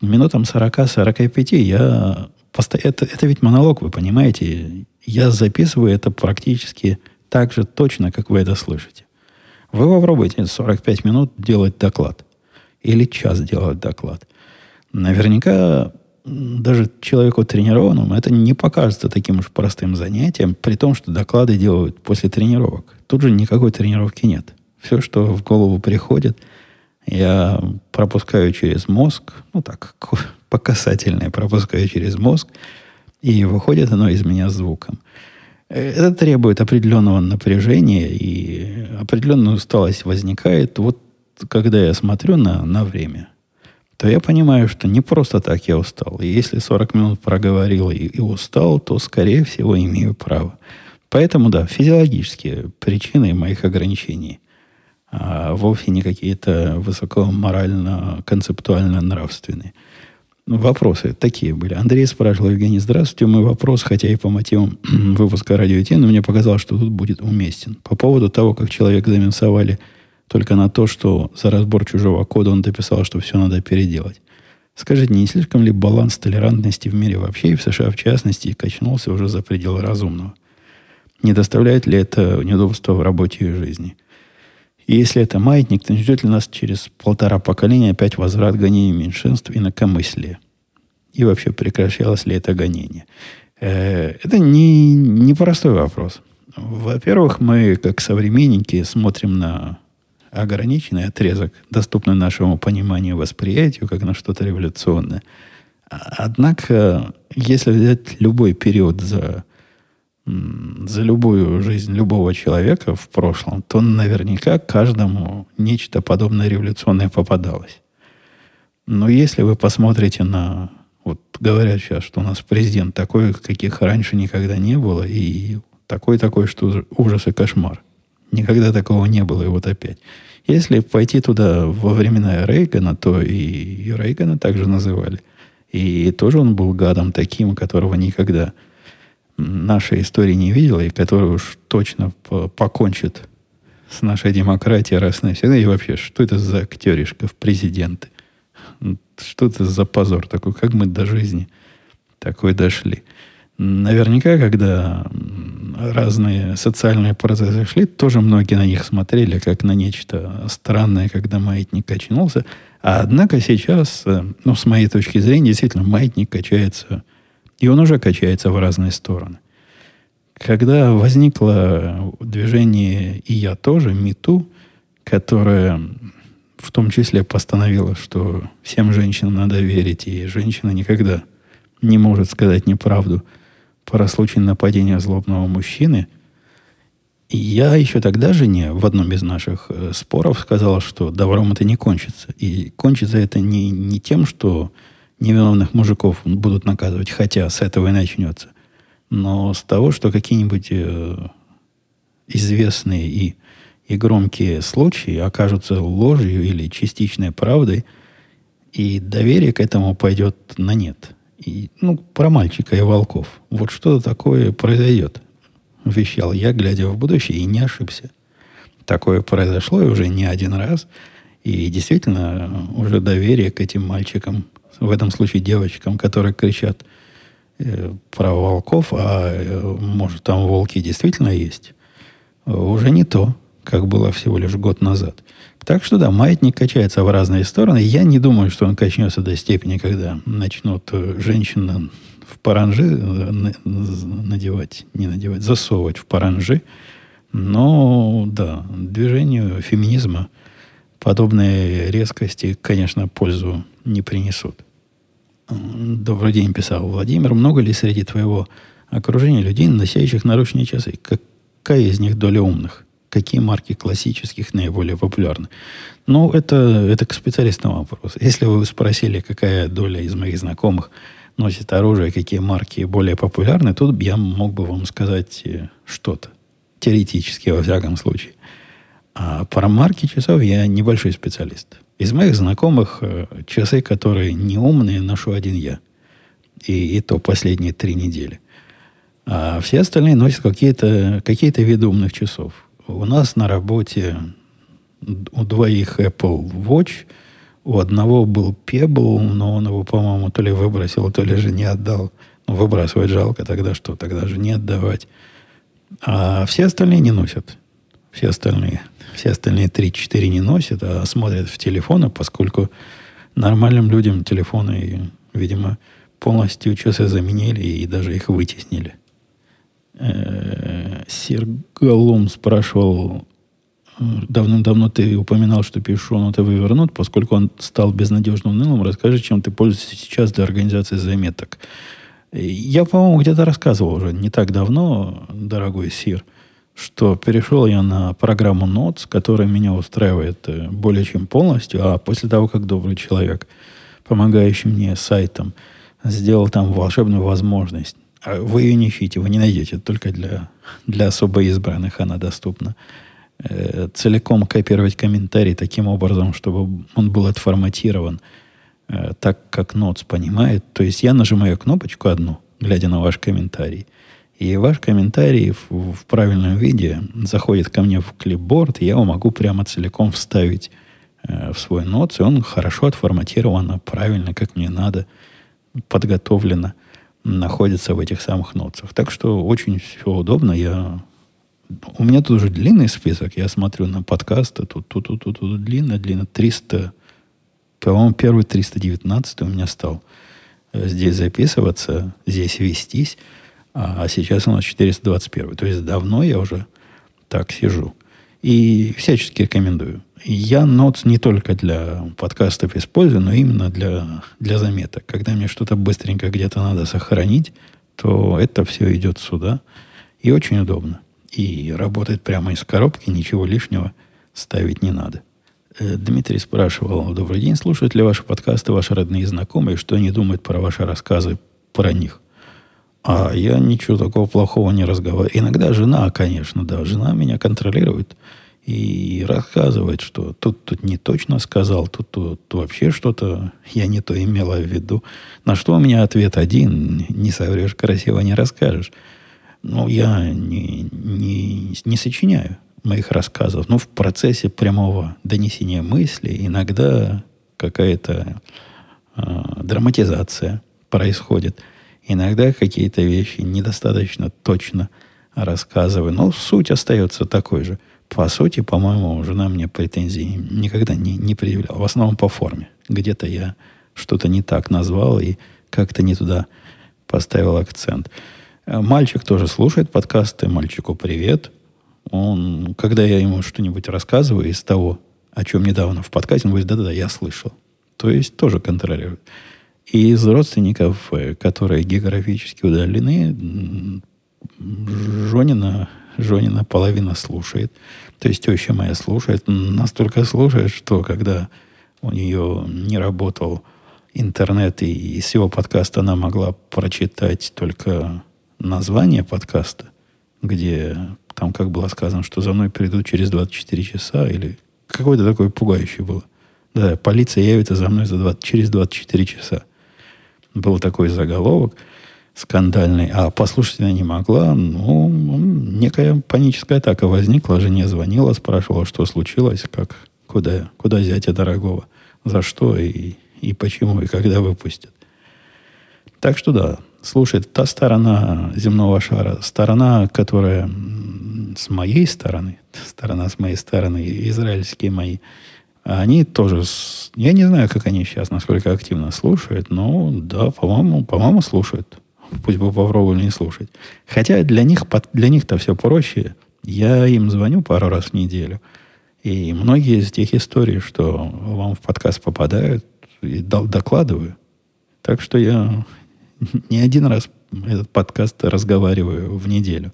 Минутам 40-45 я... Это, это ведь монолог, вы понимаете? Я записываю это практически так же точно, как вы это слышите. Вы попробуйте 45 минут делать доклад. Или час делать доклад. Наверняка даже человеку тренированному это не покажется таким уж простым занятием, при том, что доклады делают после тренировок. Тут же никакой тренировки нет. Все, что в голову приходит, я пропускаю через мозг, ну так, по касательной пропускаю через мозг, и выходит оно из меня звуком. Это требует определенного напряжения, и определенная усталость возникает, вот когда я смотрю на, на время – то я понимаю, что не просто так я устал. Если 40 минут проговорил и, и устал, то, скорее всего, имею право. Поэтому, да, физиологические причины моих ограничений, а вовсе не какие-то высоко морально-концептуально-нравственные. Вопросы такие были. Андрей спрашивал, Евгений, здравствуйте. Мой вопрос, хотя и по мотивам выпуска радио но мне показалось, что тут будет уместен. По поводу того, как человек заминусовали только на то, что за разбор чужого кода он дописал, что все надо переделать. Скажите, не слишком ли баланс толерантности в мире вообще и в США в частности качнулся уже за пределы разумного? Не доставляет ли это неудобства в работе и жизни? И если это маятник, то не ждет ли нас через полтора поколения опять возврат гонений меньшинств и инакомыслия? И вообще прекращалось ли это гонение? Э, это не, не простой вопрос. Во-первых, мы, как современники, смотрим на ограниченный отрезок, доступный нашему пониманию восприятию, как на что-то революционное. Однако, если взять любой период за, за любую жизнь любого человека в прошлом, то наверняка каждому нечто подобное революционное попадалось. Но если вы посмотрите на... Вот говорят сейчас, что у нас президент такой, каких раньше никогда не было, и такой-такой, что ужас и кошмар – Никогда такого не было, и вот опять. Если пойти туда во времена Рейгана, то и Рейгана также называли. И тоже он был гадом таким, которого никогда наша история не видела, и который уж точно покончит с нашей демократией раз навсегда. И вообще, что это за актеришка в президенты? Что это за позор такой? Как мы до жизни такой дошли? Наверняка, когда разные социальные процессы шли, тоже многие на них смотрели как на нечто странное, когда маятник качнулся. А однако сейчас, э, ну, с моей точки зрения, действительно, маятник качается, и он уже качается в разные стороны. Когда возникло движение «И я тоже», МИТУ, которое в том числе постановило, что всем женщинам надо верить, и женщина никогда не может сказать неправду – про случай нападения злобного мужчины. Я еще тогда жене в одном из наших э, споров сказал, что добром это не кончится. И кончится это не, не тем, что невиновных мужиков будут наказывать, хотя с этого и начнется, но с того, что какие-нибудь э, известные и, и громкие случаи окажутся ложью или частичной правдой, и доверие к этому пойдет на нет. И, ну, про мальчика и волков. Вот что-то такое произойдет, вещал я, глядя в будущее, и не ошибся. Такое произошло и уже не один раз. И действительно, уже доверие к этим мальчикам в этом случае девочкам, которые кричат э, про волков, а э, может там волки действительно есть, уже не то, как было всего лишь год назад. Так что да, маятник качается в разные стороны. Я не думаю, что он качнется до степени, когда начнут э, женщины в паранжи э, надевать, не надевать, засовывать в паранжи. Но да, движению феминизма подобные резкости, конечно, пользу не принесут. Добрый день, писал Владимир. Много ли среди твоего окружения людей, носящих наручные часы? Какая из них доля умных? Какие марки классических наиболее популярны. Ну, это, это к специалистам вопрос. Если вы спросили, какая доля из моих знакомых носит оружие, какие марки более популярны, тут я мог бы вам сказать э, что-то. Теоретически, во всяком случае. А про марки часов я небольшой специалист. Из моих знакомых э, часы, которые не умные, ношу один я. И, и то последние три недели. А все остальные носят какие-то какие виды умных часов. У нас на работе у двоих Apple Watch, у одного был Pebble, но он его, по-моему, то ли выбросил, то ли же не отдал. Ну, выбрасывать жалко, тогда что? Тогда же не отдавать. А все остальные не носят. Все остальные. Все остальные 3-4 не носят, а смотрят в телефоны, поскольку нормальным людям телефоны, видимо, полностью часы заменили и даже их вытеснили. Э, Сергалом спрашивал, э, давным-давно ты упоминал, что пишу он это вывернут, поскольку он стал безнадежно унылым. Расскажи, чем ты пользуешься сейчас для организации заметок. Я, по-моему, где-то рассказывал уже не так давно, дорогой Сир, что перешел я на программу Notes, которая меня устраивает э, более чем полностью, а после того, как добрый человек, помогающий мне сайтом, сделал там волшебную возможность вы ее не ищите, вы не найдете. Только для, для особо избранных она доступна. Э, целиком копировать комментарий таким образом, чтобы он был отформатирован э, так, как Ноц понимает. То есть я нажимаю кнопочку одну, глядя на ваш комментарий. И ваш комментарий в, в правильном виде заходит ко мне в клипборд, и я его могу прямо целиком вставить э, в свой ноц, и он хорошо отформатирован, правильно, как мне надо, подготовлено находится в этих самых нотах. Так что очень все удобно. Я... У меня тут уже длинный список. Я смотрю на подкасты. Тут, тут, тут, тут, тут длинно, длинно. 300... По-моему, первый 319 у меня стал э, здесь записываться, здесь вестись. А сейчас у нас 421. То есть давно я уже так сижу. И всячески рекомендую. Я Notes не только для подкастов использую, но именно для, для заметок. Когда мне что-то быстренько где-то надо сохранить, то это все идет сюда. И очень удобно. И работает прямо из коробки, ничего лишнего ставить не надо. Э, Дмитрий спрашивал, добрый день, слушают ли ваши подкасты ваши родные и знакомые, что они думают про ваши рассказы про них? А я ничего такого плохого не разговариваю. Иногда жена, конечно, да, жена меня контролирует и рассказывает, что тут, тут не точно сказал, тут, тут вообще что-то я не то имела в виду. На что у меня ответ один, не соврешь, красиво не расскажешь. Ну, я не, не, не сочиняю моих рассказов, но в процессе прямого донесения мысли иногда какая-то э, драматизация происходит. Иногда какие-то вещи недостаточно точно рассказываю, но суть остается такой же – по сути, по-моему, жена мне претензий никогда не, не предъявляла. В основном по форме. Где-то я что-то не так назвал и как-то не туда поставил акцент. Э, мальчик тоже слушает подкасты. Мальчику привет. Он, когда я ему что-нибудь рассказываю из того, о чем недавно в подкасте, он говорит, да-да-да, я слышал. То есть тоже контролирует. И из родственников, э, которые географически удалены, Жонина Жонина половина слушает. То есть теща моя слушает. Настолько слушает, что когда у нее не работал интернет, и из всего подкаста она могла прочитать только название подкаста, где там как было сказано, что за мной придут через 24 часа, или какой-то такой пугающий было. Да, полиция явится за мной за 20, через 24 часа. Был такой заголовок – скандальный, а послушать она не могла. Ну, некая паническая атака возникла. Жене звонила, спрашивала, что случилось, как, куда, куда зятя дорогого, за что. И, и почему, и когда выпустят. Так что да, слушает та сторона земного шара, сторона, которая с моей стороны, сторона с моей стороны, израильские мои, они тоже, я не знаю, как они сейчас, насколько активно слушают, но да, по-моему, по-моему, слушают. Пусть бы попробовали не слушать. Хотя для них, для них-то все проще. Я им звоню пару раз в неделю. И многие из тех историй, что вам в подкаст попадают, и докладываю. Так что я не один раз этот подкаст разговариваю в неделю.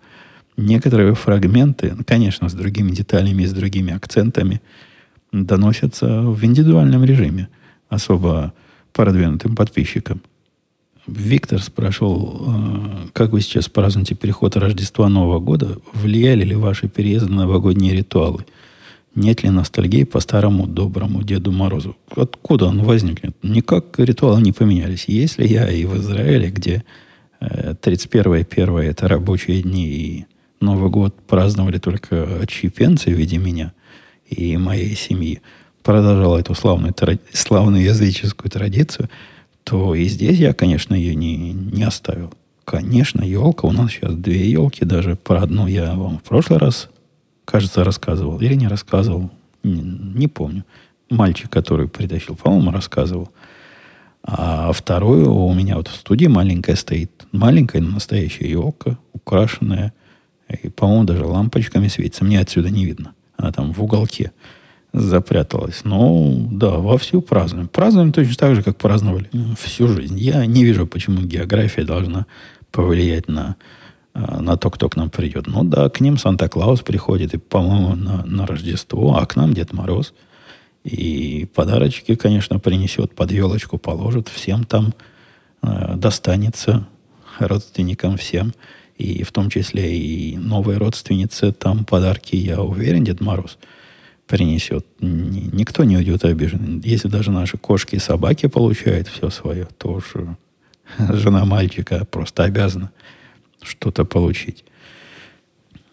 Некоторые фрагменты, конечно, с другими деталями, с другими акцентами, доносятся в индивидуальном режиме особо продвинутым подписчикам. Виктор спрашивал, э, как вы сейчас празднуете переход Рождества Нового года? Влияли ли ваши переезды на новогодние ритуалы? Нет ли ностальгии по старому доброму Деду Морозу? Откуда он возникнет? Никак ритуалы не поменялись. Если я и в Израиле, где 31 и 1 это рабочие дни, и Новый год праздновали только отщепенцы в виде меня и моей семьи, продолжал эту славную, славную языческую традицию, то и здесь я, конечно, ее не, не оставил. Конечно, елка. У нас сейчас две елки. Даже про одну я вам в прошлый раз кажется, рассказывал. Или не рассказывал. Не, не помню. Мальчик, который притащил, по-моему, рассказывал. А вторую у меня вот в студии маленькая стоит. Маленькая, но настоящая елка, украшенная. И, по-моему, даже лампочками светится. Мне отсюда не видно. Она там в уголке запряталась. Ну, да, вовсю празднуем. Празднуем точно так же, как праздновали всю жизнь. Я не вижу, почему география должна повлиять на а, на то, кто к нам придет. Ну да, к ним Санта-Клаус приходит, и, по-моему, на, на Рождество, а к нам Дед Мороз. И подарочки, конечно, принесет, под елочку положит, всем там э, достанется, родственникам всем. И в том числе и новые родственницы там подарки, я уверен, Дед Мороз принесет. Никто не уйдет обижен. Если даже наши кошки и собаки получают все свое, то уж жена мальчика просто обязана что-то получить.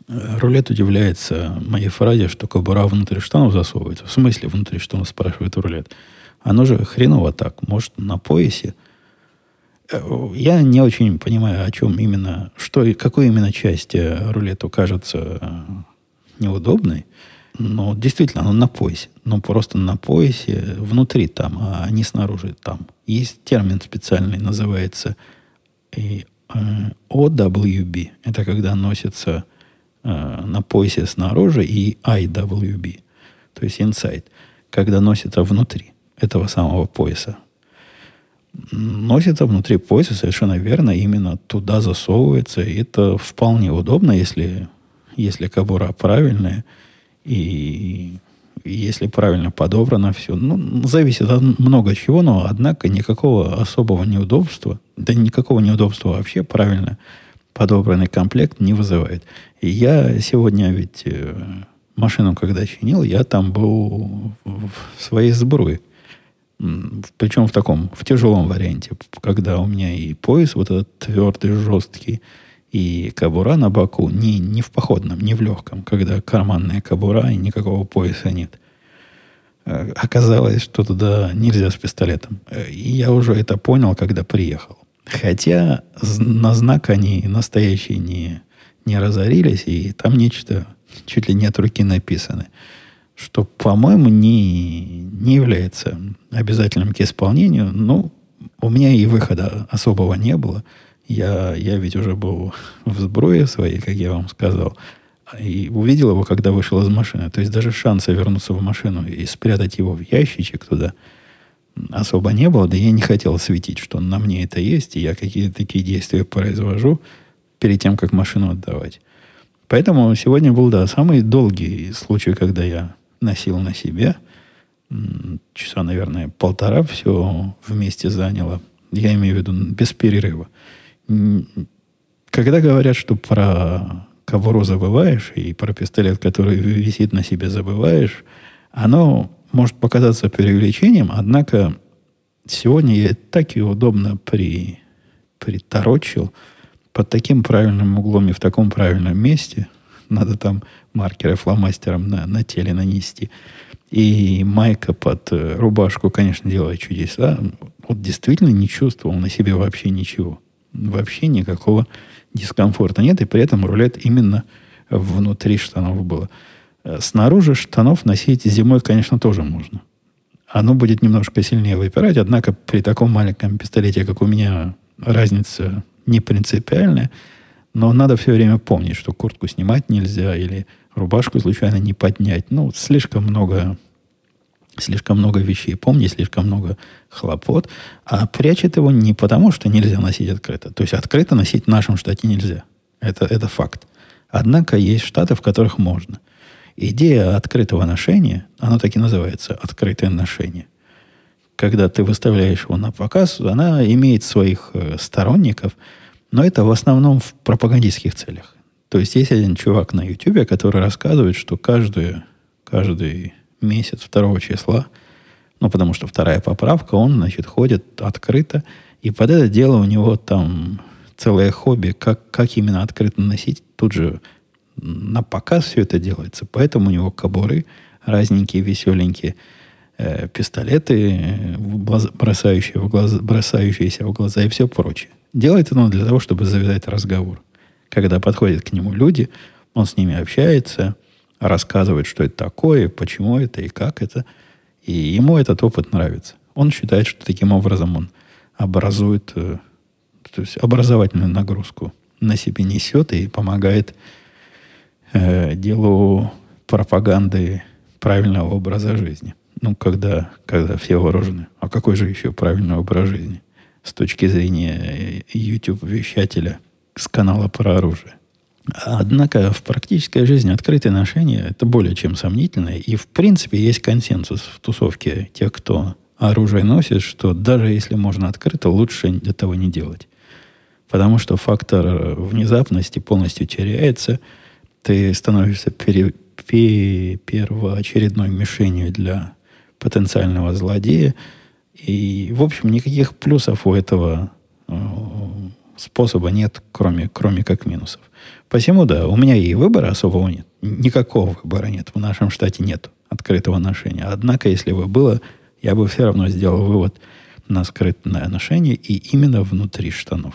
Рулет удивляется моей фразе, что кобура внутрь штанов засовывается. В смысле внутри штанов, спрашивает рулет. Оно же хреново так. Может, на поясе? Э, я не очень понимаю, о чем именно, что, какой именно части рулету кажется э, неудобной. Но действительно, оно на поясе. Но просто на поясе внутри там, а не снаружи там. Есть термин специальный, называется и OWB. Это когда носится э, на поясе снаружи и IWB. То есть inside. Когда носится внутри этого самого пояса. Носится внутри пояса совершенно верно. Именно туда засовывается. И это вполне удобно, если, если кобура правильная. И если правильно подобрано все. Ну, зависит от много чего, но, однако, никакого особого неудобства, да никакого неудобства вообще правильно подобранный комплект не вызывает. И я сегодня ведь э, машину, когда чинил, я там был в своей сбруе. Причем в таком, в тяжелом варианте, когда у меня и пояс вот этот твердый, жесткий, и кабура на боку не, не в походном, не в легком, когда карманная кабура и никакого пояса нет. Э, оказалось, что туда нельзя с пистолетом. Э, и я уже это понял, когда приехал. Хотя на знак они настоящие не, не разорились, и там нечто чуть ли не от руки написано, что, по-моему, не, не является обязательным к исполнению. Ну, у меня и выхода особого не было – я, я ведь уже был в сбруе своей, как я вам сказал, и увидел его, когда вышел из машины. То есть даже шанса вернуться в машину и спрятать его в ящичек туда особо не было. Да я не хотел светить, что на мне это есть, и я какие-то такие действия произвожу перед тем, как машину отдавать. Поэтому сегодня был, да, самый долгий случай, когда я носил на себе. Часа, наверное, полтора все вместе заняло. Я имею в виду без перерыва когда говорят, что про кобуру забываешь и про пистолет, который висит на себе, забываешь, оно может показаться преувеличением, однако сегодня я так и удобно при, приторочил под таким правильным углом и в таком правильном месте. Надо там маркеры фломастером на, на теле нанести. И майка под э, рубашку, конечно, делает чудеса. Вот действительно не чувствовал на себе вообще ничего. Вообще никакого дискомфорта нет. И при этом рулет именно внутри штанов было. Э, снаружи штанов носить зимой, конечно, тоже можно. Оно будет немножко сильнее выпирать, однако при таком маленьком пистолете, как у меня, разница не принципиальная. Но надо все время помнить, что куртку снимать нельзя или рубашку случайно не поднять. Ну, слишком много, слишком много вещей. Помни, слишком много хлопот. А прячет его не потому, что нельзя носить открыто. То есть открыто носить в нашем штате нельзя. Это, это факт. Однако есть штаты, в которых можно. Идея открытого ношения, она так и называется, открытое ношение. Когда ты выставляешь его на показ, она имеет своих э, сторонников, но это в основном в пропагандистских целях. То есть есть один чувак на YouTube, который рассказывает, что каждую, каждый месяц 2 числа, ну, потому что вторая поправка, он, значит, ходит открыто, и под это дело у него там целое хобби, как, как именно открыто носить. Тут же на показ все это делается. Поэтому у него кобуры разненькие, веселенькие, э, пистолеты, э, бросающие в глаза, бросающиеся в глаза и все прочее. Делает оно для того, чтобы завязать разговор. Когда подходят к нему люди, он с ними общается, рассказывает, что это такое, почему это и как это. И ему этот опыт нравится. Он считает, что таким образом он образует, э, то есть образовательную нагрузку на себе несет и помогает э, делу пропаганды правильного образа жизни. Ну, когда, когда все вооружены. А какой же еще правильный образ жизни? с точки зрения YouTube-вещателя с канала про оружие. Однако в практической жизни открытые ношения это более чем сомнительно. И в принципе есть консенсус в тусовке тех, кто оружие носит, что даже если можно открыто, лучше этого не делать. Потому что фактор внезапности полностью теряется. Ты становишься пере, пе, первоочередной мишенью для потенциального злодея – и, в общем, никаких плюсов у этого э, способа нет, кроме, кроме как минусов. Посему, да, у меня и выбора особого нет. Никакого выбора нет. В нашем штате нет открытого ношения. Однако, если бы было, я бы все равно сделал вывод на скрытное ношение и именно внутри штанов.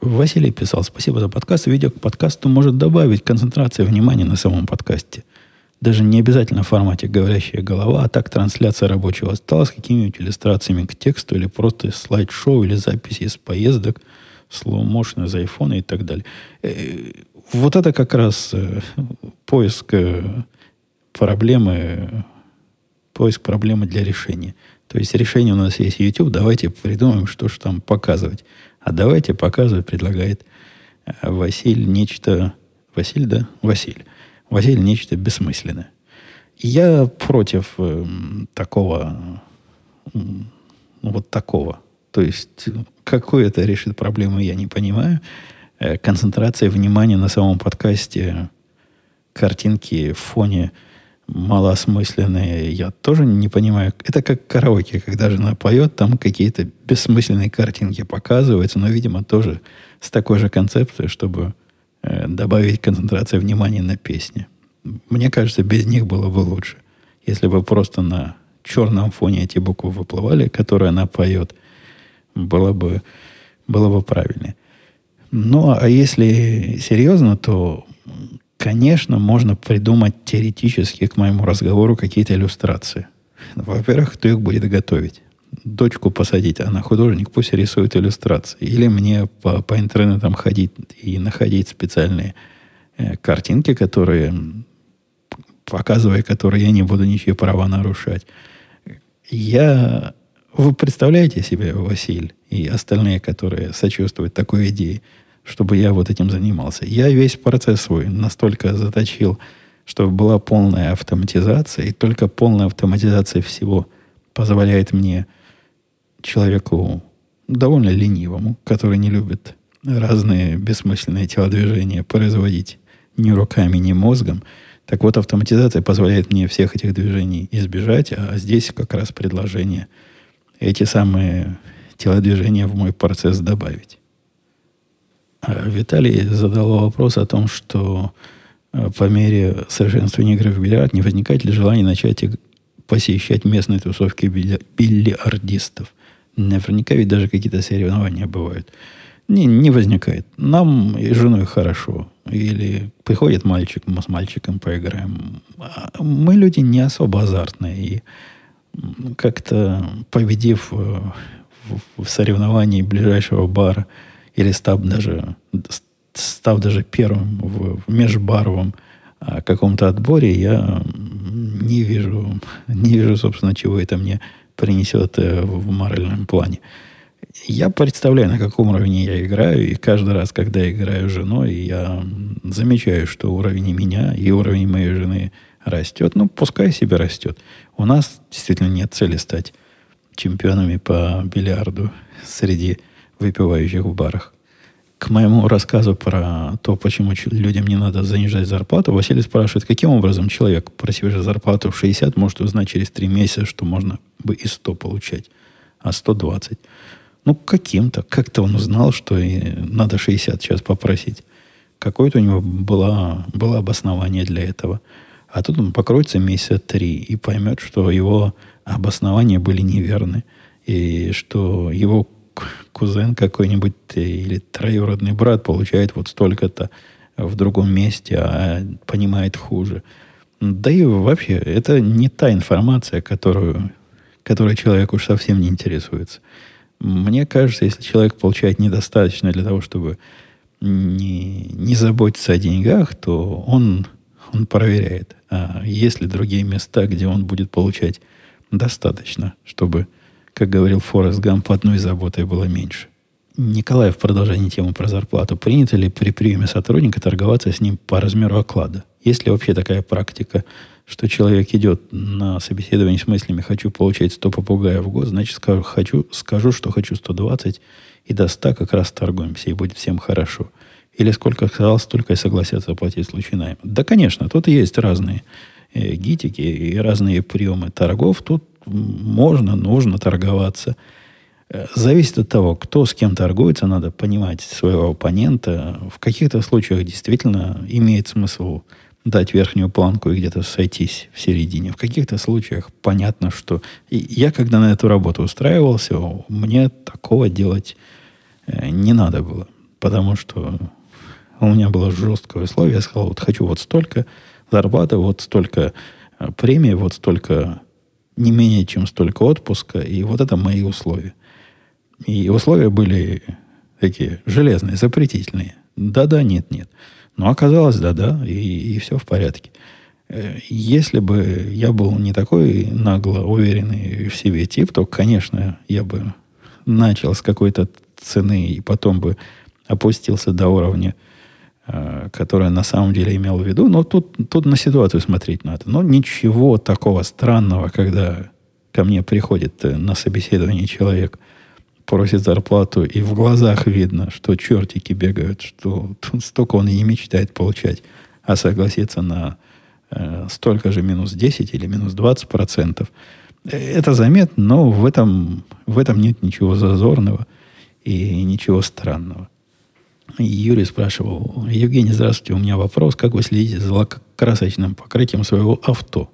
Василий писал, спасибо за подкаст. Видео к подкасту может добавить концентрации внимания на самом подкасте. Даже не обязательно в формате говорящая голова, а так трансляция рабочего стола с какими-нибудь иллюстрациями к тексту или просто слайд-шоу или записи из поездок, слоу-мошен из айфона и так далее. Э, вот это как раз э, поиск э, проблемы, поиск проблемы для решения. То есть решение у нас есть YouTube, давайте придумаем, что же там показывать. А давайте показывать, предлагает Василь нечто... Василь, да? Василь. Василий нечто бессмысленное. Я против э, такого, э, вот такого. То есть, какой это решит проблему, я не понимаю. Э, концентрация внимания на самом подкасте, картинки в фоне малоосмысленные, я тоже не понимаю. Это как караоке, когда жена поет, там какие-то бессмысленные картинки показываются, но, видимо, тоже с такой же концепцией, чтобы Э, добавить концентрацию внимания на песни. Мне кажется, без них было бы лучше. Если бы просто на черном фоне эти буквы выплывали, которые она поет, было бы, было бы правильнее. Ну, а если серьезно, то, конечно, можно придумать теоретически к моему разговору какие-то иллюстрации. Во-первых, кто их будет готовить? дочку посадить, она художник, пусть рисует иллюстрации. Или мне по, по интернетам ходить и находить специальные э, картинки, которые, показывая которые я не буду ничьи права нарушать. Я... Вы представляете себе, Василь, и остальные, которые сочувствуют такой идее, чтобы я вот этим занимался. Я весь процесс свой настолько заточил, чтобы была полная автоматизация, и только полная автоматизация всего позволяет мне человеку довольно ленивому, который не любит разные бессмысленные телодвижения производить ни руками, ни мозгом. Так вот, автоматизация позволяет мне всех этих движений избежать, а здесь как раз предложение эти самые телодвижения в мой процесс добавить. А Виталий задал вопрос о том, что э, по мере совершенствования игры в бильярд не возникает ли желание начать посещать местные тусовки бильярдистов? Наверняка ведь даже какие-то соревнования бывают. Не, не возникает. Нам и женой хорошо. Или приходит мальчик, мы с мальчиком поиграем. А мы люди не особо азартные. И как-то победив э, в соревновании ближайшего бара или став даже, став даже первым в, межбаровом а, каком-то отборе, я не вижу, не вижу, собственно, чего это мне принесет э, в моральном плане. Я представляю, на каком уровне я играю, и каждый раз, когда я играю с женой, я замечаю, что уровень меня и уровень моей жены растет. Ну, пускай себе растет. У нас действительно нет цели стать чемпионами по бильярду среди выпивающих в барах. К моему рассказу про то, почему людям не надо занижать зарплату, Василий спрашивает, каким образом человек, просивший зарплату в 60, может узнать через 3 месяца, что можно бы и 100 получать, а 120. Ну, каким-то. Как-то он узнал, что и надо 60 сейчас попросить. Какое-то у него было, было обоснование для этого. А тут он покроется месяца три и поймет, что его обоснования были неверны. И что его кузен какой-нибудь или троюродный брат получает вот столько-то в другом месте, а понимает хуже. Да и вообще, это не та информация, которую, которой человек уж совсем не интересуется. Мне кажется, если человек получает недостаточно для того, чтобы не, не заботиться о деньгах, то он, он проверяет, а есть ли другие места, где он будет получать достаточно, чтобы, как говорил Форест Гамп, одной заботой было меньше. Николай, в продолжении темы про зарплату, принято ли при приеме сотрудника торговаться с ним по размеру оклада? Есть ли вообще такая практика, что человек идет на собеседование с мыслями «хочу получать 100 попугаев в год», значит, скажу, хочу, скажу, что хочу 120, и до 100 как раз торгуемся, и будет всем хорошо. Или сколько сказал, столько и согласятся оплатить случай найма. Да, конечно, тут есть разные э, гитики и разные приемы торгов. Тут можно, нужно торговаться. Э, зависит от того, кто с кем торгуется, надо понимать своего оппонента. В каких-то случаях действительно имеет смысл дать верхнюю планку и где-то сойтись в середине. В каких-то случаях понятно, что... И я, когда на эту работу устраивался, мне такого делать э, не надо было. Потому что у меня было жесткое условие. Я сказал, вот хочу вот столько зарплаты, вот столько э, премии, вот столько, не менее чем столько отпуска. И вот это мои условия. И условия были такие железные, запретительные. Да-да, нет-нет. Но оказалось, да-да, и, и все в порядке. Э, если бы я был не такой нагло уверенный в себе тип, то, конечно, я бы начал с какой-то цены и потом бы опустился до уровня, э, который на самом деле имел в виду. Но тут, тут на ситуацию смотреть надо. Но ничего такого странного, когда ко мне приходит э, на собеседование человек – просит зарплату, и в глазах видно, что чертики бегают, что столько он и не мечтает получать, а согласиться на э, столько же минус 10 или минус 20 процентов. Это заметно, но в этом, в этом нет ничего зазорного и ничего странного. Юрий спрашивал, Евгений, здравствуйте, у меня вопрос, как вы следите за лакокрасочным покрытием своего авто?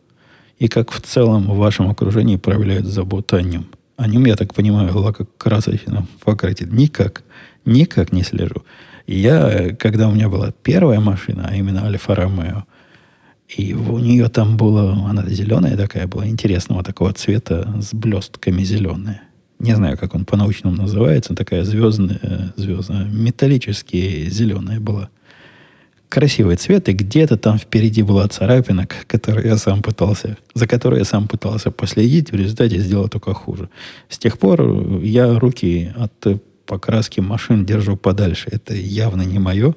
И как в целом в вашем окружении проявляют заботу о нем? О нем, я так понимаю, лакокрасочно покрытие. Никак, никак не слежу. Я, когда у меня была первая машина, а именно Альфа Ромео, и у нее там была, она зеленая такая была, интересного такого цвета, с блестками зеленая. Не знаю, как он по-научному называется, такая звездная, звездная, металлически зеленая была красивый цвет, и где-то там впереди была царапина, которую я сам пытался, за которой я сам пытался последить, в результате сделал только хуже. С тех пор я руки от покраски машин держу подальше. Это явно не мое.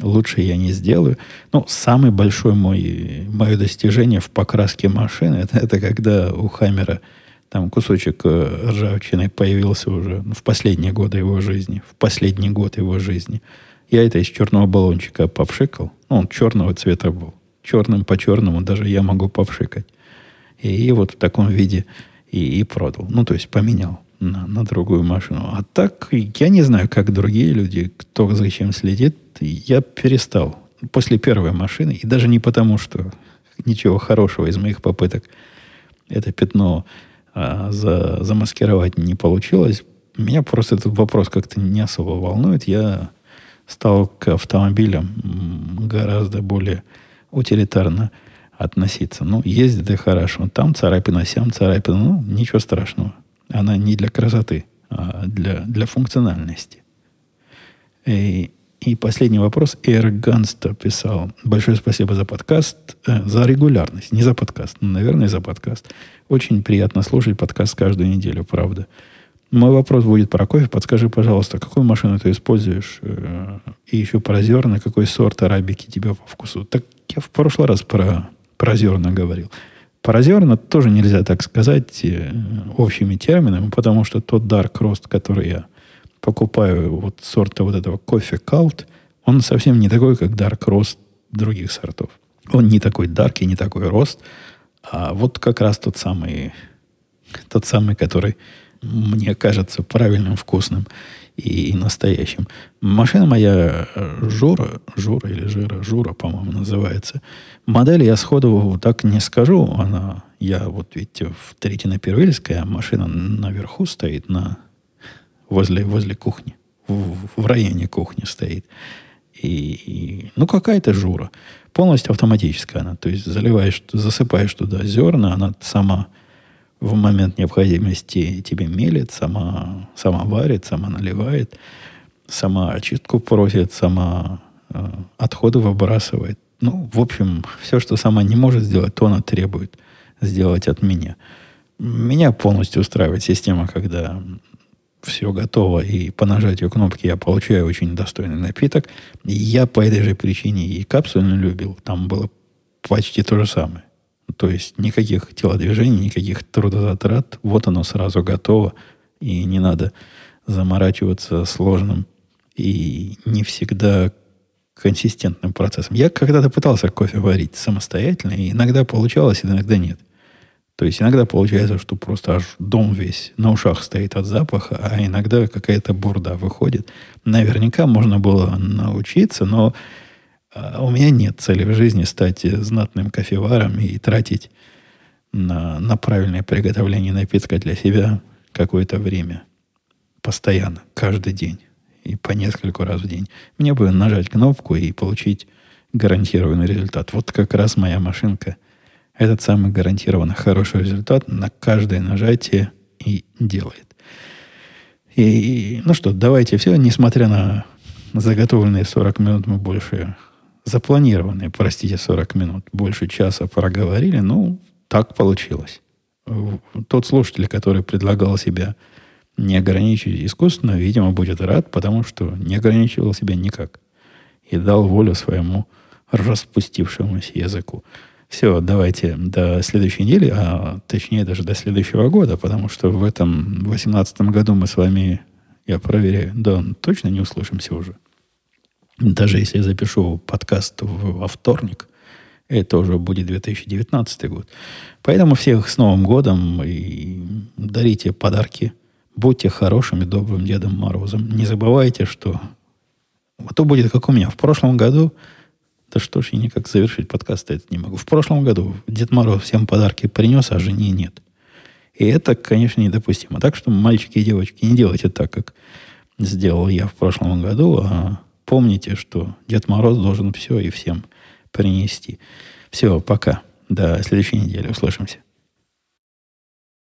Лучше я не сделаю. Но самое большое мой, мое достижение в покраске машины, это, это когда у Хаммера там кусочек э, ржавчины появился уже в последние годы его жизни, в последний год его жизни – я это из черного баллончика попшикал. Ну, он черного цвета был. Черным по черному даже я могу попшикать. И вот в таком виде и, и продал. Ну, то есть поменял на, на другую машину. А так, я не знаю, как другие люди, кто зачем следит, я перестал после первой машины, и даже не потому, что ничего хорошего из моих попыток это пятно а, за, замаскировать не получилось, меня просто этот вопрос как-то не особо волнует. Я стал к автомобилям гораздо более утилитарно относиться. Ну, ездит и хорошо. Там царапина, сям царапина. Ну, ничего страшного. Она не для красоты, а для, для функциональности. И, и последний вопрос. Эрганстер писал. Большое спасибо за подкаст, э, за регулярность. Не за подкаст, но, наверное, за подкаст. Очень приятно слушать подкаст каждую неделю, правда. Мой вопрос будет про кофе. Подскажи, пожалуйста, какую машину ты используешь? Э, и еще про зерна, какой сорт арабики тебе по вкусу? Так я в прошлый раз про, про зерна говорил. Про зерна тоже нельзя так сказать э, общими терминами, потому что тот dark roast, который я покупаю вот сорта вот этого кофе Cult, он совсем не такой, как dark roast других сортов. Он не такой dark и не такой рост, а вот как раз тот самый, тот самый, который мне кажется правильным, вкусным и, и настоящим. Машина моя э, Жура, Жура или Жира, Жура, по-моему, называется. Модель я сходу так не скажу. Она, я вот, видите, в Третьина Первильская, машина наверху стоит, на, возле, возле кухни. В, в районе кухни стоит. И, и, ну, какая-то жура. Полностью автоматическая она. То есть заливаешь, засыпаешь туда зерна, она сама в момент необходимости тебе мелит, сама, сама варит, сама наливает, сама очистку просит, сама э, отходы выбрасывает. Ну, в общем, все, что сама не может сделать, то она требует сделать от меня. Меня полностью устраивает система, когда все готово, и по нажатию кнопки я получаю очень достойный напиток. Я по этой же причине и капсульно любил. Там было почти то же самое. То есть никаких телодвижений, никаких трудозатрат. Вот оно сразу готово. И не надо заморачиваться сложным и не всегда консистентным процессом. Я когда-то пытался кофе варить самостоятельно, и иногда получалось, иногда нет. То есть иногда получается, что просто аж дом весь на ушах стоит от запаха, а иногда какая-то бурда выходит. Наверняка можно было научиться, но а у меня нет цели в жизни стать знатным кофеваром и тратить на, на правильное приготовление напитка для себя какое-то время. Постоянно, каждый день. И по нескольку раз в день. Мне бы нажать кнопку и получить гарантированный результат. Вот как раз моя машинка этот самый гарантированно хороший результат на каждое нажатие и делает. И, ну что, давайте все, несмотря на заготовленные 40 минут, мы больше запланированные, простите, 40 минут, больше часа проговорили, ну, так получилось. Тот слушатель, который предлагал себя не ограничить искусственно, видимо, будет рад, потому что не ограничивал себя никак. И дал волю своему распустившемуся языку. Все, давайте до следующей недели, а точнее даже до следующего года, потому что в этом 2018 году мы с вами, я проверяю, да, точно не услышимся уже. Даже если я запишу подкаст во вторник, это уже будет 2019 год. Поэтому всех с Новым годом и дарите подарки. Будьте хорошим и добрым Дедом Морозом. Не забывайте, что... А то будет как у меня. В прошлом году... Да что ж, я никак завершить подкаст этот не могу. В прошлом году Дед Мороз всем подарки принес, а жене нет. И это, конечно, недопустимо. Так что, мальчики и девочки, не делайте так, как сделал я в прошлом году, а Помните, что Дед Мороз должен все и всем принести. Все, пока. До следующей недели. Услышимся.